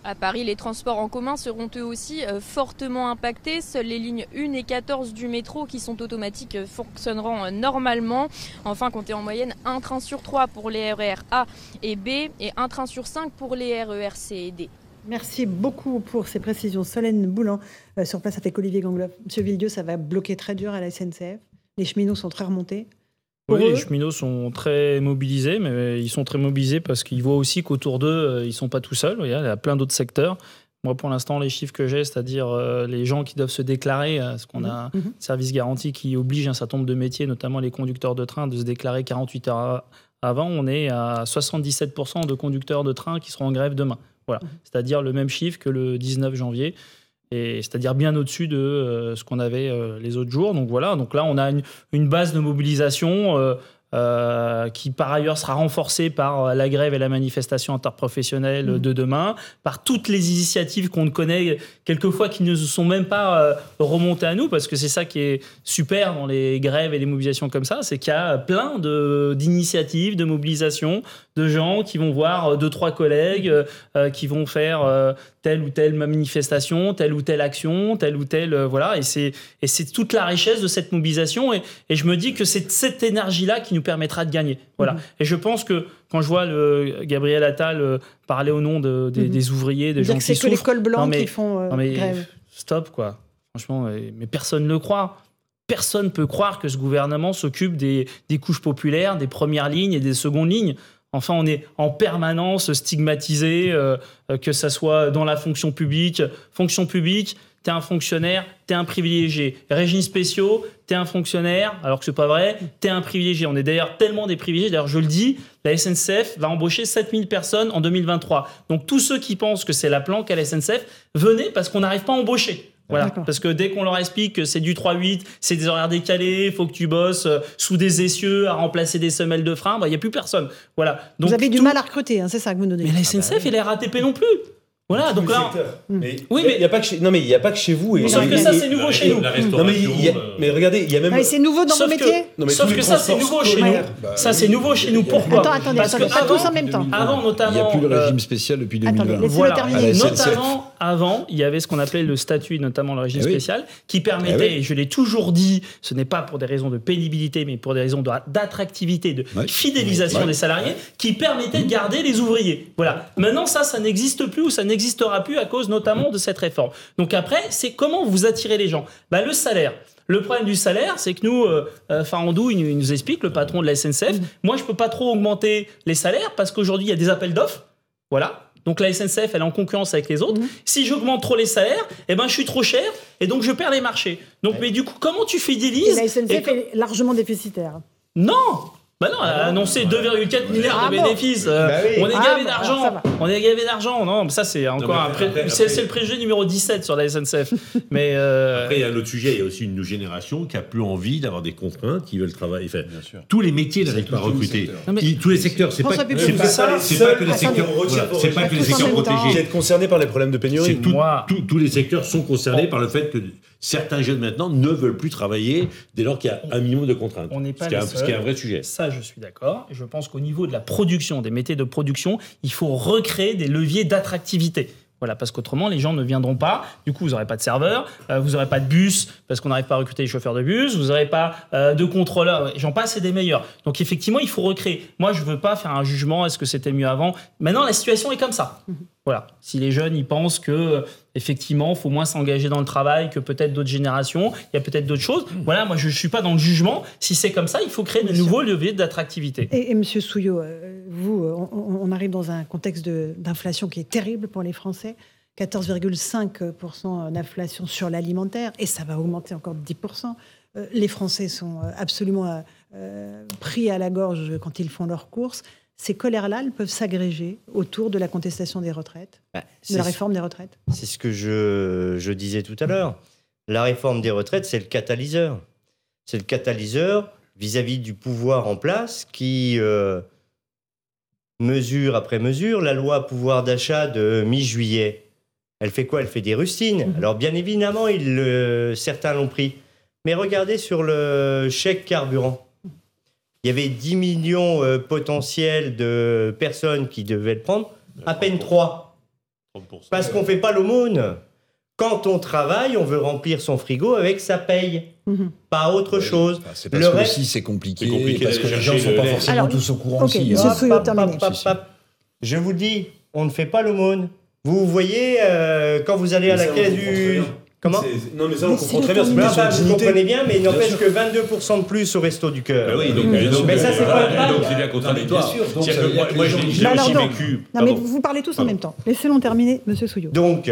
À Paris, les transports en commun seront eux aussi euh, fortement impactés. Seules les lignes 1 et 14 du métro qui sont automatiques fonctionneront normalement. Enfin, comptez en moyenne un train sur 3 pour les RER A et B et un train sur 5 pour les RER C et D. Merci beaucoup pour ces précisions. Solène Boulan, sur place avec Olivier Gangloff. Monsieur Villedieu, ça va bloquer très dur à la SNCF les cheminots sont très remontés. oui, les cheminots sont très mobilisés, mais ils sont très mobilisés parce qu'ils voient aussi qu'autour d'eux, euh, ils ne sont pas tout seuls. Il y a plein d'autres secteurs. Moi, pour l'instant, les chiffres que j'ai, c'est-à-dire euh, les gens qui doivent se déclarer, ce qu'on a mmh. Mmh. service garanti qui oblige un certain nombre de métiers, notamment les conducteurs de train, de se déclarer 48 heures avant. On est à 77% de conducteurs de train qui seront en grève demain. Voilà, mmh. c'est-à-dire le même chiffre que le 19 janvier c'est-à-dire bien au-dessus de euh, ce qu'on avait euh, les autres jours. Donc voilà, donc là on a une, base de mobilisation euh, qui par ailleurs sera renforcé par euh, la grève et la manifestation interprofessionnelle mmh. de demain, par toutes les initiatives qu'on connaît quelquefois qui ne sont même pas euh, remontées à nous, parce que c'est ça qui est super dans les grèves et les mobilisations comme ça, c'est qu'il y a plein d'initiatives, de, mobilisations, de gens qui vont voir deux, trois collègues, qui vont faire telle ou telle manifestation, telle ou telle action, telle ou telle... voilà, et c'est toute la richesse de cette mobilisation, et, et je me dis que c'est cette énergie-là qui nous permettra de gagner. Voilà. Mhm. Et je pense que quand je vois le Gabriel Attal euh, parler au nom de, des, mhm. ouvriers, des gens qui souffrent... C'est que les cols blancs qui font euh, mais, grève. Stop, quoi. Franchement, mais personne ne le croit. Personne peut croire que ce gouvernement s'occupe des, des couches populaires, des premières lignes et des secondes lignes. Enfin, on est en permanence stigmatisé, euh, que ça soit dans la fonction publique. Fonction publique, t'es un fonctionnaire, t'es un privilégié. Régimes spéciaux, t'es un fonctionnaire, alors que c'est pas vrai, t'es un privilégié. On est d'ailleurs tellement des privilégiés, d'ailleurs je le dis, la SNCF va embaucher 7000 personnes en 2023. Donc tous ceux qui pensent que c'est la planque à la SNCF, venez parce qu'on n'arrive pas à embaucher. Voilà, parce que dès qu'on leur explique que c'est du 3-8, c'est des horaires décalés, il faut que tu bosses euh, sous des essieux à remplacer des semelles de frein, bah, il n'y a plus personne. Voilà. Donc, vous avez du mal à recruter, hein, c'est ça que vous donnez. Mais la SNCF et la RATP non plus. Voilà, donc là. Mais, oui, mais il y a pas que chez... non mais il y a pas que chez vous. Et... Sauf que ça c'est nouveau chez nous. Non mais, y a... mais regardez, il y a même. c'est nouveau dans vos métiers. Sauf que ça c'est nouveau chez nous. Ça c'est nouveau chez nous. Pourquoi Attends, attendez, Parce que pas tous en même temps. Avant notamment. Il n'y a plus le régime spécial depuis 2020. Attendez, laissez-le terminer. Notamment avant, il y avait ce qu'on appelait le statut, notamment le régime spécial, qui permettait, et je l'ai toujours dit, ce n'est pas pour des raisons de pénibilité, mais pour des raisons d'attractivité, de fidélisation des salariés, qui permettait de garder les ouvriers. Voilà. Maintenant, ça, ça n'existe plus ou ça n'existera plus à cause notamment de cette réforme. Donc après, c'est comment vous attirez les gens? Bah, Le salaire. Le problème du salaire, c'est que nous, euh, euh Farandou, il, nous explique, le patron de la SNCF, moi, je peux pas trop augmenter les salaires parce qu'aujourd'hui, il y a des appels d'offres. Voilà. Donc la SNCF, elle est en concurrence avec les autres. Si j'augmente trop les salaires, eh ben, je suis trop cher et donc je perds les marchés. Donc, mais du coup, comment tu fidélises et La SNCF est largement déficitaire. Non bah non, elle a annoncé 2,4 milliards de bénéfices. Euh, bah on est ah gavé d'argent. on est gavé d'argent. Non, ça c'est encore un c'est le préjugé numéro 17 sur la SNCF. mais euh, après il y a un autre sujet, il y a aussi une nouvelle qui a plus envie d'avoir des contraintes, qui veulent travailler. Enfin, tous les métiers n'arrivent pas à recruter. tous les secteurs, c'est pas, pas, pas, que les secteurs, c'est pas que les secteurs protégés. Qui êtes concernés par les problèmes de pénurie. Tous les secteurs sont concernés par le fait que certains jeunes maintenant ne veulent plus travailler dès lors qu'il y a un minimum de contraintes. On n'est pas ce, qui est un, vrai sujet. Ça, je suis d'accord. Je pense qu'au niveau de la production, des métiers de production, il faut recréer des leviers d'attractivité. Voilà, parce qu'autrement, les gens ne viendront pas. Du coup, vous n'aurez pas de serveur, euh, vous n'aurez pas de bus, parce qu'on n'arrive pas à recruter les chauffeurs de bus, vous n'aurez pas euh, de contrôleurs. J'en passe, c'est des meilleurs. Donc, effectivement, il faut recréer. Moi, je ne veux pas faire un jugement, est-ce que c'était mieux avant? Maintenant, la situation est comme ça. Mhm. Voilà. Si les jeunes, ils pensent que effectivement, il faut moins s'engager dans le travail que peut-être d'autres générations, il y a peut-être d'autres choses. Mmh. Voilà, moi je ne suis pas dans le jugement. Si c'est comme ça, il faut créer de nouveaux leviers d'attractivité. Et, et, Monsieur Souillot, euh, vous, on, arrive dans un contexte d'inflation qui est terrible pour les Français. 14,5% d'inflation sur l'alimentaire, et ça va augmenter encore de 10%. Les Français sont absolument pris à la gorge quand ils font leurs courses ces colères-là, elles peuvent s'agréger autour de la contestation des retraites, bah, de la réforme des retraites C'est ce que je, disais tout à l'heure. La réforme des retraites, c'est le catalyseur. C'est le catalyseur vis-à-vis du pouvoir en place qui euh, mesure après mesure la loi pouvoir d'achat de mi-juillet. Elle fait quoi? Elle fait des rustines. Mhm. Alors bien évidemment, certains l'ont pris. Mais regardez sur le chèque carburant il y avait 10 millions euh, potentiels de personnes qui devaient le prendre, à peine 3. Parce qu'on ne fait pas l'aumône. Quand on travaille, on veut remplir son frigo avec sa paye, mhm. pas autre chose. c'est parce que aussi c'est compliqué, parce que les gens ne sont pas forcément tous au courant aussi. Hein. Je vous dis, on ne fait pas l'aumône. Vous voyez, euh, quand vous allez à la caisse du... Comment Non, mais ça, on comprend très bien. vous comprenez bien, mais il n'empêche que 22% de plus au resto du cœur. Ah oui, donc, mais ça, c'est pas Donc, c'est bien contradictoire. Moi, moi, je l'ai aussi vécu. Non, mais vous parlez tous en même temps. Laissez-le terminer, monsieur Souillot. Donc,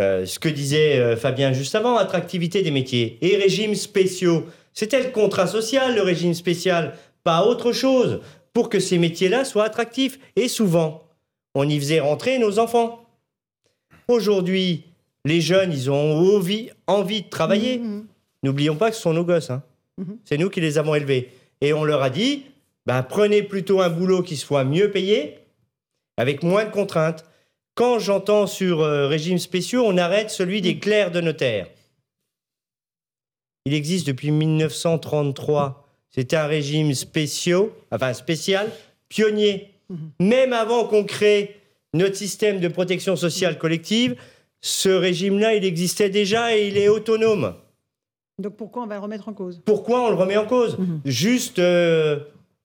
euh, ce que disait euh, Fabien juste avant, attractivité des métiers et régimes spéciaux. C'était le contrat social, le régime spécial, pas autre chose, pour que ces métiers-là soient attractifs. Et souvent, on y faisait rentrer nos enfants. Aujourd'hui, les jeunes, ils ont envie, envie de travailler. Mhm, mhm. N'oublions pas que ce sont nos gosses. Hein. Mhm. C'est nous qui les avons élevés. Et on leur a dit, bah, prenez plutôt un boulot qui soit mieux payé, avec moins de contraintes. Quand j'entends sur euh, régime spéciaux, on arrête celui des clercs de notaire. Il existe depuis 1933. C'était un régime spéciaux, enfin spécial, pionnier. Même avant qu'on crée notre système de protection sociale collective, ce régime-là, il existait déjà et il est autonome. Donc pourquoi on va le remettre en cause? Pourquoi on le remet en cause? Mhm. Juste euh,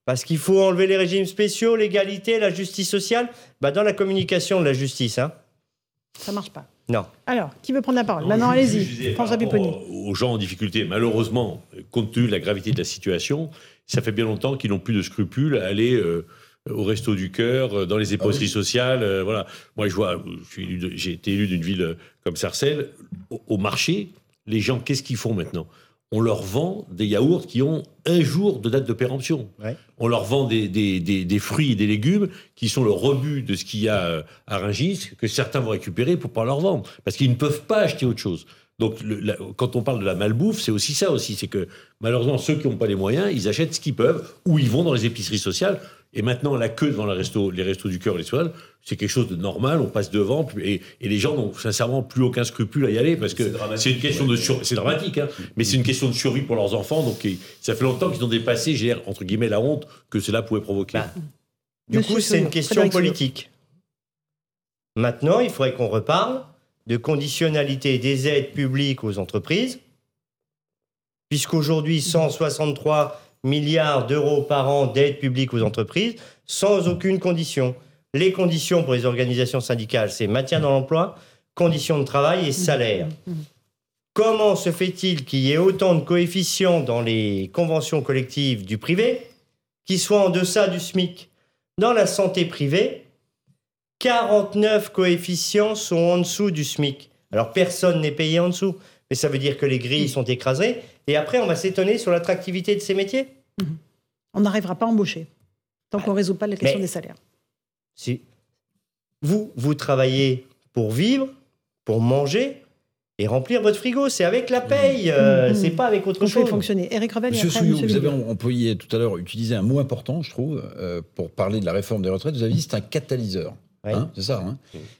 parce qu'il faut enlever les régimes spéciaux, l'égalité, la justice sociale bah Dans la communication de la justice. Hein. Ça marche pas. Non. Alors, qui veut prendre la parole? Maintenant, allez-y. François Pipponi. Aux gens en difficulté, malheureusement, compte tenu de la gravité de la situation, ça fait bien longtemps qu'ils n'ont plus de scrupules à aller euh, au Resto du Cœur, euh, dans les épiceries ah sociales. Euh, voilà. Moi, je vois, j'ai été élu d'une ville euh, comme Sarcelles. Au, marché, les gens, qu'est-ce qu'ils font maintenant? On leur vend des yaourts qui ont un jour de date de péremption. On leur vend des, des, fruits et des légumes qui sont le rebut de ce qu'il y a à Rungis, que certains vont récupérer pour pas leur vendre. Parce qu'ils ne peuvent pas acheter autre chose. Donc, quand on parle de la malbouffe, c'est aussi ça aussi. C'est que malheureusement, ceux qui n'ont pas les moyens, ils achètent ce qu'ils peuvent ou ils vont dans les épiceries sociales. Et maintenant, la queue devant les restos, les restos du cœur et les soins, c'est quelque chose de normal. On passe devant et, les gens n'ont sincèrement plus aucun scrupule à y aller parce que c'est une question de survie. C'est dramatique, hein, mais c'est une question de survie pour leurs enfants. Donc ça fait longtemps qu'ils ont dépassé, j'ai entre guillemets, la honte que cela pouvait provoquer. Bah, du coup, c'est une question politique. Maintenant, il faudrait qu'on reparle de conditionnalité des aides publiques aux entreprises, puisqu'aujourd'hui, 163 milliards d'euros par an d'aide publique aux entreprises sans aucune condition. Les conditions pour les organisations syndicales, c'est maintien dans l'emploi, conditions de travail et salaire. Comment se fait-il qu'il y ait autant de coefficients dans les conventions collectives du privé qui soient en deçà du SMIC? Dans la santé privée, 49 coefficients sont en dessous du SMIC. Alors personne n'est payé en dessous, mais ça veut dire que les grilles sont écrasées et après, on va s'étonner sur l'attractivité de ces métiers mhm. On n'arrivera pas à embaucher tant qu'on ne résout pas la question des salaires. Si vous, vous travaillez pour vivre, pour manger et remplir votre frigo. C'est avec la paye, euh, mhm. c'est pas avec autre chose. fonctionner. Eric Revel, Monsieur Souillot, vous avez employé tout à l'heure, utilisé un mot important, je trouve, euh, pour parler de la réforme des retraites. Vous avez dit c'est un catalyseur. Hein, c'est ça. Hein.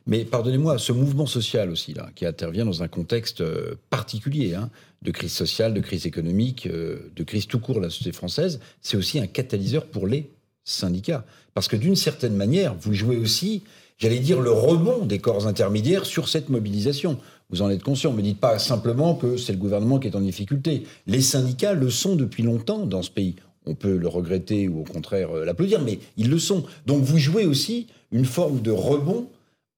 Mais pardonnez-moi, ce mouvement social aussi, là, qui intervient dans un contexte euh, particulier, hein, de crise sociale, de crise économique, euh, de crise tout court de la société française, c'est aussi un catalyseur pour les syndicats. Parce que d'une certaine manière, vous jouez aussi, j'allais dire, le rebond des corps intermédiaires sur cette mobilisation. Vous en êtes conscient. Ne dites pas simplement que c'est le gouvernement qui est en difficulté. Les syndicats le sont depuis longtemps dans ce pays. On peut le regretter ou au contraire euh, l'applaudir, mais ils le sont. Donc vous jouez aussi une forme de rebond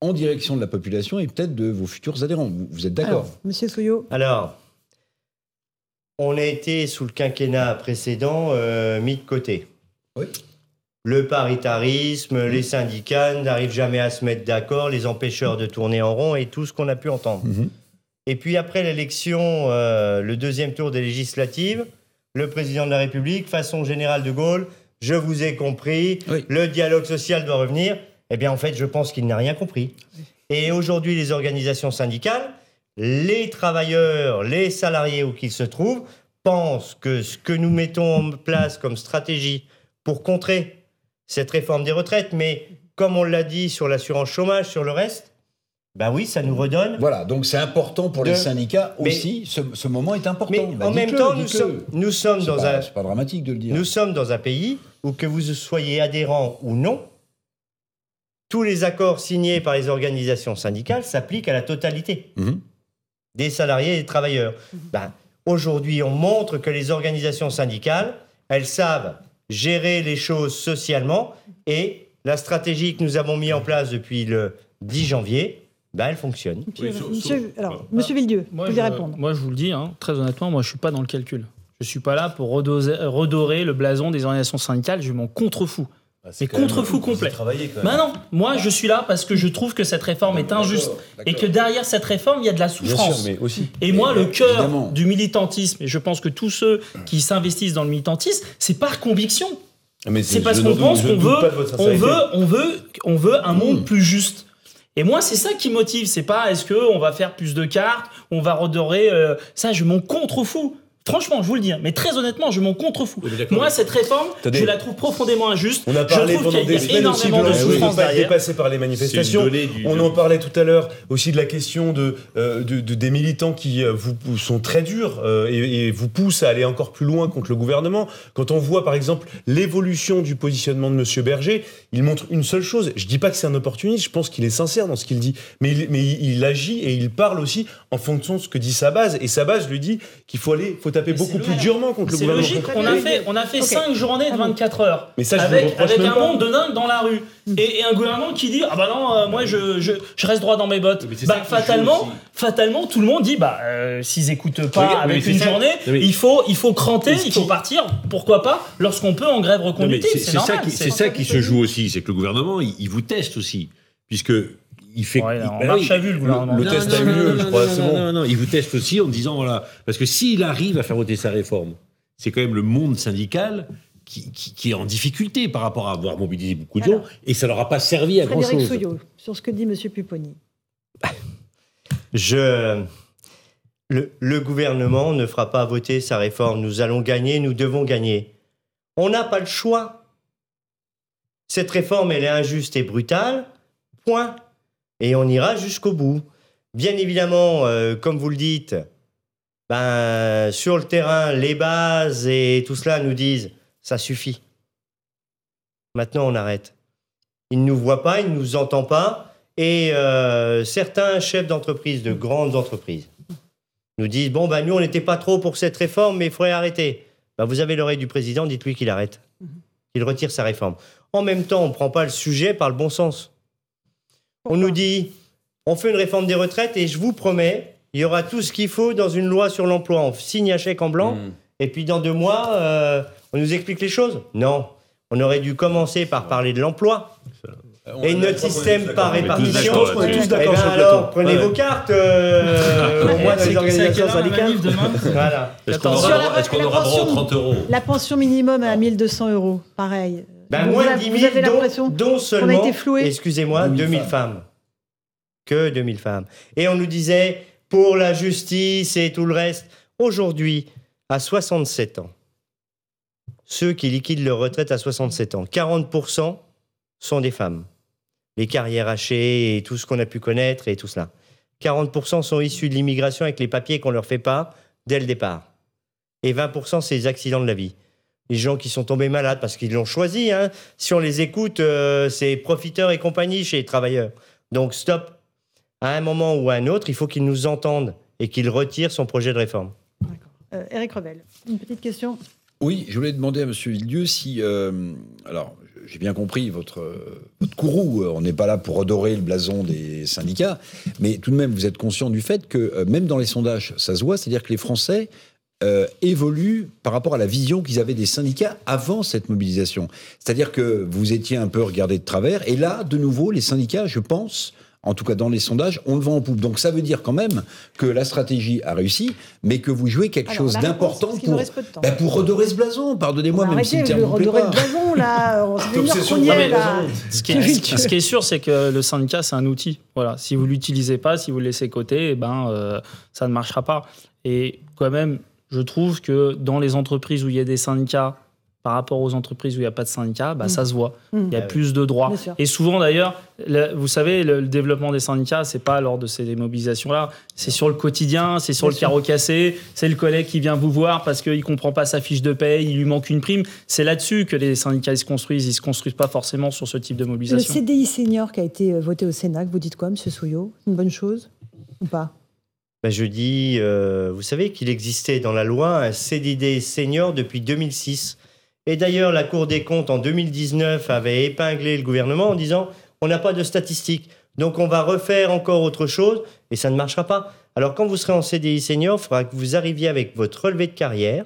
en direction de la population et peut-être de vos futurs adhérents. Vous, êtes d'accord Monsieur Souillot Alors, on a été, sous le quinquennat précédent, euh, mis de côté. Oui. le paritarisme, les syndicats n'arrivent jamais à se mettre d'accord, les empêcheurs de tourner en rond et tout ce qu'on a pu entendre. Mhm. Et puis après l'élection, euh, le deuxième tour des législatives, le président de la République, façon générale de Gaulle, je vous ai compris, le dialogue social doit revenir. Eh bien en fait, je pense qu'il n'a rien compris. Et aujourd'hui, les organisations syndicales, les travailleurs, les salariés où qu'ils se trouvent, pensent que ce que nous mettons en place comme stratégie pour contrer cette réforme des retraites, mais comme on l'a dit sur l'assurance chômage, sur le reste, ben oui, ça nous redonne. Voilà, donc c'est important pour les syndicats Mais- aussi. Ce, ce moment est important. Mais Bah, en même temps, nous sommes, nous sommes C'est dans pas- un. C'est pas dramatique de le dire. Nous sommes dans un pays où, que vous soyez adhérent ou non, tous les accords signés par les organisations syndicales s'appliquent à la totalité Mhm. des salariés et des travailleurs. Ben, Aujourd'hui, on montre que les organisations syndicales, elles savent gérer les choses socialement et la stratégie que nous avons mis en place depuis le 10 janvier, ben, elle fonctionne. Monsieur, alors, Monsieur Villedieu, vous Moi, je, répondre moi, je vous le dis, hein, très honnêtement, moi, je suis pas dans le calcul. Je suis pas là pour redoser- redorer le blason des organisations syndicales. Je m'en contrefous. Mais même- contrefou vous y complet. Bah non, moi, je suis là parce que je trouve que cette réforme est injuste et que derrière cette réforme, il y a de la souffrance. sûr, mais aussi. Et moi, le cœur évidemment. du militantisme, et je pense que tous ceux qui s'investissent dans le militantisme, c'est par conviction. Mais C'est parce qu'on pense qu'on veut, on veut, on veut, on veut un monde plus juste. Et moi, c'est ça qui motive. C'est pas est-ce que on va faire plus de cartes, on va redorer. euh, ça, je m'en contrefous. Franchement, je vous le dis, hein, mais très honnêtement, je m'en contrefous. Moi, cette réforme, Attendez. je la trouve profondément injuste. On a je parlé trouve pendant des semaines aussi de énormément de dépassé par les manifestations. On en parlait tout à l'heure aussi de la question de, euh, de- de- des militants qui euh, vous, vous sont très durs euh, et, et vous poussent à aller encore plus loin contre le gouvernement. Quand on voit par exemple l'évolution du positionnement de Monsieur Berger, il montre une seule chose. Je dis pas que c'est un opportuniste, je pense qu'il est sincère dans ce qu'il dit, mais, il, mais il, il agit et il parle aussi en fonction de ce que dit sa base. Et sa base lui dit qu'il faut aller, faut taper beaucoup plus durement contre le C'est gouvernement. logique, on a fait, on a fait Ok. 5 journées de 24 heures. Mais ça, je avec avec un pas. monde de dingue dans la rue. Et, et un gouvernement qui dit Ah bah non, euh, moi je, je, je reste droit dans mes bottes. Bah, fatalement, fatalement, tout le monde dit Bah euh, s'ils écoutent pas avec c'est une journée, Non, il, faut, il faut cranter, il faut partir. Pourquoi pas Lorsqu'on peut en grève reconductible. c'est C'est c'est ça, normal. qui, c'est ça qui se joue aussi, c'est que le gouvernement, il, il vous teste aussi, puisque il fait. Ouais, il- on bah marche à vue, le gouvernement. Le Non, test non, a eu non, lieu, non, je non, crois, non, c'est non, bon. non, non, il vous teste aussi en disant voilà, parce que s'il arrive à faire voter sa réforme, c'est quand même le monde syndical. Qui, qui- qui est en difficulté par rapport à avoir mobilisé beaucoup de gens, et ça leur a pas servi à grand chose. Souillot, sur ce que dit Monsieur Pupponi. Je... Le, le gouvernement ne fera pas voter sa réforme. Nous allons gagner, nous devons gagner. On n'a pas le choix. Cette réforme, elle est injuste et brutale. Point. Et on ira jusqu'au bout. Bien évidemment, euh, comme vous le dites, ben, sur le terrain, les bases et tout cela nous disent ça suffit. Maintenant, on arrête. Il ne nous voit pas, il ne nous entend pas. Et euh, certains chefs d'entreprise, de grandes entreprises, nous disent Bon, ben, nous, on n'était pas trop pour cette réforme, mais il faudrait arrêter. Ben, vous avez l'oreille du président, dites-lui qu'il arrête, qu'il retire sa réforme. En même temps, on ne prend pas le sujet par le bon sens. On nous dit On fait une réforme des retraites et je vous promets, il y aura tout ce qu'il faut dans une loi sur l'emploi. On signe un chèque en blanc et puis dans deux mois, euh, on nous explique les choses. Non. On aurait dû commencer par parler de l'emploi. Et notre système par répartition. On est tous Eh d'accord ben sur le alors, prenez Ouais. vos cartes, euh, au moins dans C'est- les organisations syndicales. Voilà. Est-ce qu'on aura, droit- aura aux pension- 30 euros La pension minimum à 1200 euros, pareil. Ben, Vous moins de 10 vous 000, avez dont, seulement, excusez-moi, 2000 2000 femmes. femmes. Que 2000 femmes. Et on nous disait, pour la justice et tout le reste, aujourd'hui, à 67 ans, ceux qui liquident leur retraite à 67 ans, 40% sont des femmes. Les carrières hachées et tout ce qu'on a pu connaître et tout cela. 40% sont issus de l'immigration avec les papiers qu'on leur fait pas dès le départ. Et 20% c'est les accidents de la vie. Les gens qui sont tombés malades parce qu'ils l'ont choisi. hein. Si on les écoute, euh, c'est profiteurs et compagnie chez les travailleurs. Donc stop. À un moment ou à un autre, il faut qu'ils nous entendent et qu'ils retirent son projet de réforme. Euh, Eric Revel, une petite question. Oui, je voulais demander à M. Villedieu si. euh, alors, j'ai bien compris votre, euh, votre courroux. euh, On n'est pas là pour redorer le blason des syndicats. Mais tout de même, vous êtes conscient du fait que, euh, même dans les sondages, ça se voit, c'est-à-dire que les Français euh, évolue par rapport à la vision qu'ils avaient des syndicats avant cette mobilisation. C'est-à-dire que vous étiez un peu regardé de travers, et là, de nouveau, les syndicats, je pense, en tout cas dans les sondages, on le vend en poupe. Donc ça veut dire quand même que la stratégie a réussi, mais que vous jouez quelque chose d'important pour, bah, pour redorer ce blason. Pardonnez-moi, même si le redorer le blason, là, on là. Ce qui, est, ce qui est sûr, c'est que le syndicat, c'est un outil. Voilà, si vous l'utilisez pas, si vous le laissez côté, eh ben, euh, ça ne marchera pas. Et quand même, je trouve que dans les entreprises où il y a des syndicats par rapport aux entreprises où il n'y a pas de syndicat, bah, mm. ça se voit. Mm. Il y a plus de droits. Et souvent, d'ailleurs, vous savez, le, développement des syndicats, c'est pas lors de ces mobilisations-là. C'est sur le quotidien, c'est sur le carreau cassé, c'est le collègue qui vient vous voir parce qu'il ne comprend pas sa fiche de paye, il lui manque une prime. C'est là-dessus que les syndicats se construisent. Ils ne se construisent pas forcément sur ce type de mobilisation. Le CDI senior qui a été euh, voté au Sénat, vous dites quoi, M. Souillot? Une bonne chose? Ou pas? Bah, je dis, euh, vous savez qu'il existait dans la loi un CDD senior depuis 2006. Et d'ailleurs, la Cour des comptes en 2019 avait épinglé le gouvernement en disant on n'a pas de statistiques, donc on va refaire encore autre chose et ça ne marchera pas. Alors quand vous serez en CDI senior, il faudra que vous arriviez avec votre relevé de carrière,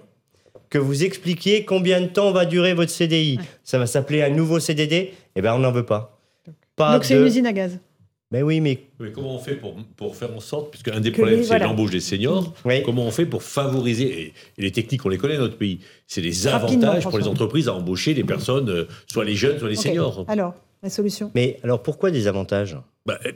que vous expliquiez combien de temps va durer votre CDI. Ça va s'appeler un nouveau CDD, eh bien on n'en veut pas. pas donc c'est une usine à gaz. Mais oui, mais... comment on fait pour, pour faire en sorte, puisque un des problèmes, c'est l'embauche des seniors, comment on fait pour favoriser, et, les techniques, on les connaît dans notre pays, c'est les avantages pour les entreprises à embaucher les personnes, euh, soit les jeunes, soit les seniors. Alors, la solution Mais alors, pourquoi des avantages? Bah, eh,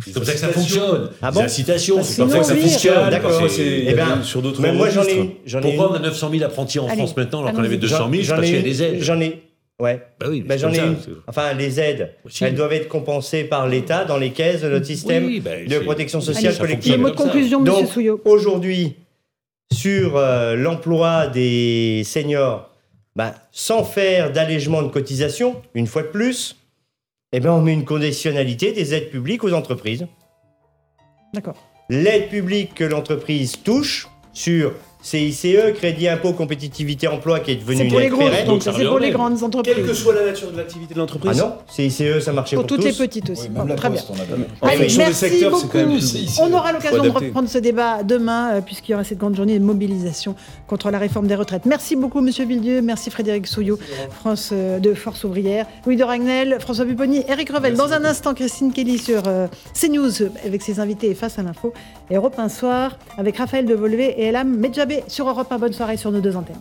c'est comme ça que ça fonctionne. Ah bon? c'est comme ça que ça fonctionne. D'accord. Eh bien, sur d'autres. Mais moi, j'en ai, Pourquoi on a 900 000 apprentis en France maintenant alors qu'on avait 200 000 Parce qu'il y a des aides. J'en ai. Ouais. Bah oui, bah, j'en ai Enfin, les aides, elles doivent être compensées par l'État dans les caisses de notre système bah, de protection sociale collective. Le mot de conclusion, Donc, aujourd'hui, sur euh, l'emploi des seniors, bah, sans faire d'allègement de cotisation, une fois de plus, eh ben, on met une conditionnalité des aides publiques aux entreprises. D'accord. L'aide publique que l'entreprise touche sur CICE, Crédit Impôt Compétitivité Emploi, qui est devenu une aide pérenne. Donc c'est pour les grandes entreprises. Quelle que soit la nature de l'activité de l'entreprise. Ah non, CICE, ça marchait pour, pour toutes les petites aussi. très bien. Allez, merci beaucoup. On aura l'occasion de reprendre ce débat demain, euh, puisqu'il y aura cette grande journée de mobilisation contre la réforme des retraites. Merci beaucoup, Monsieur Villedieu. Merci Frédéric Souillot, France euh, de Force ouvrière. Louis de Ragnel, François Pupponi, Eric Revel. Dans un instant, Christine Kelly sur euh, CNews avec ses invités et face à l'info. Et Europe un soir avec Raphaël Devolvé et Elam Medjabé sur Europe 1 bonne soirée sur nos deux antennes.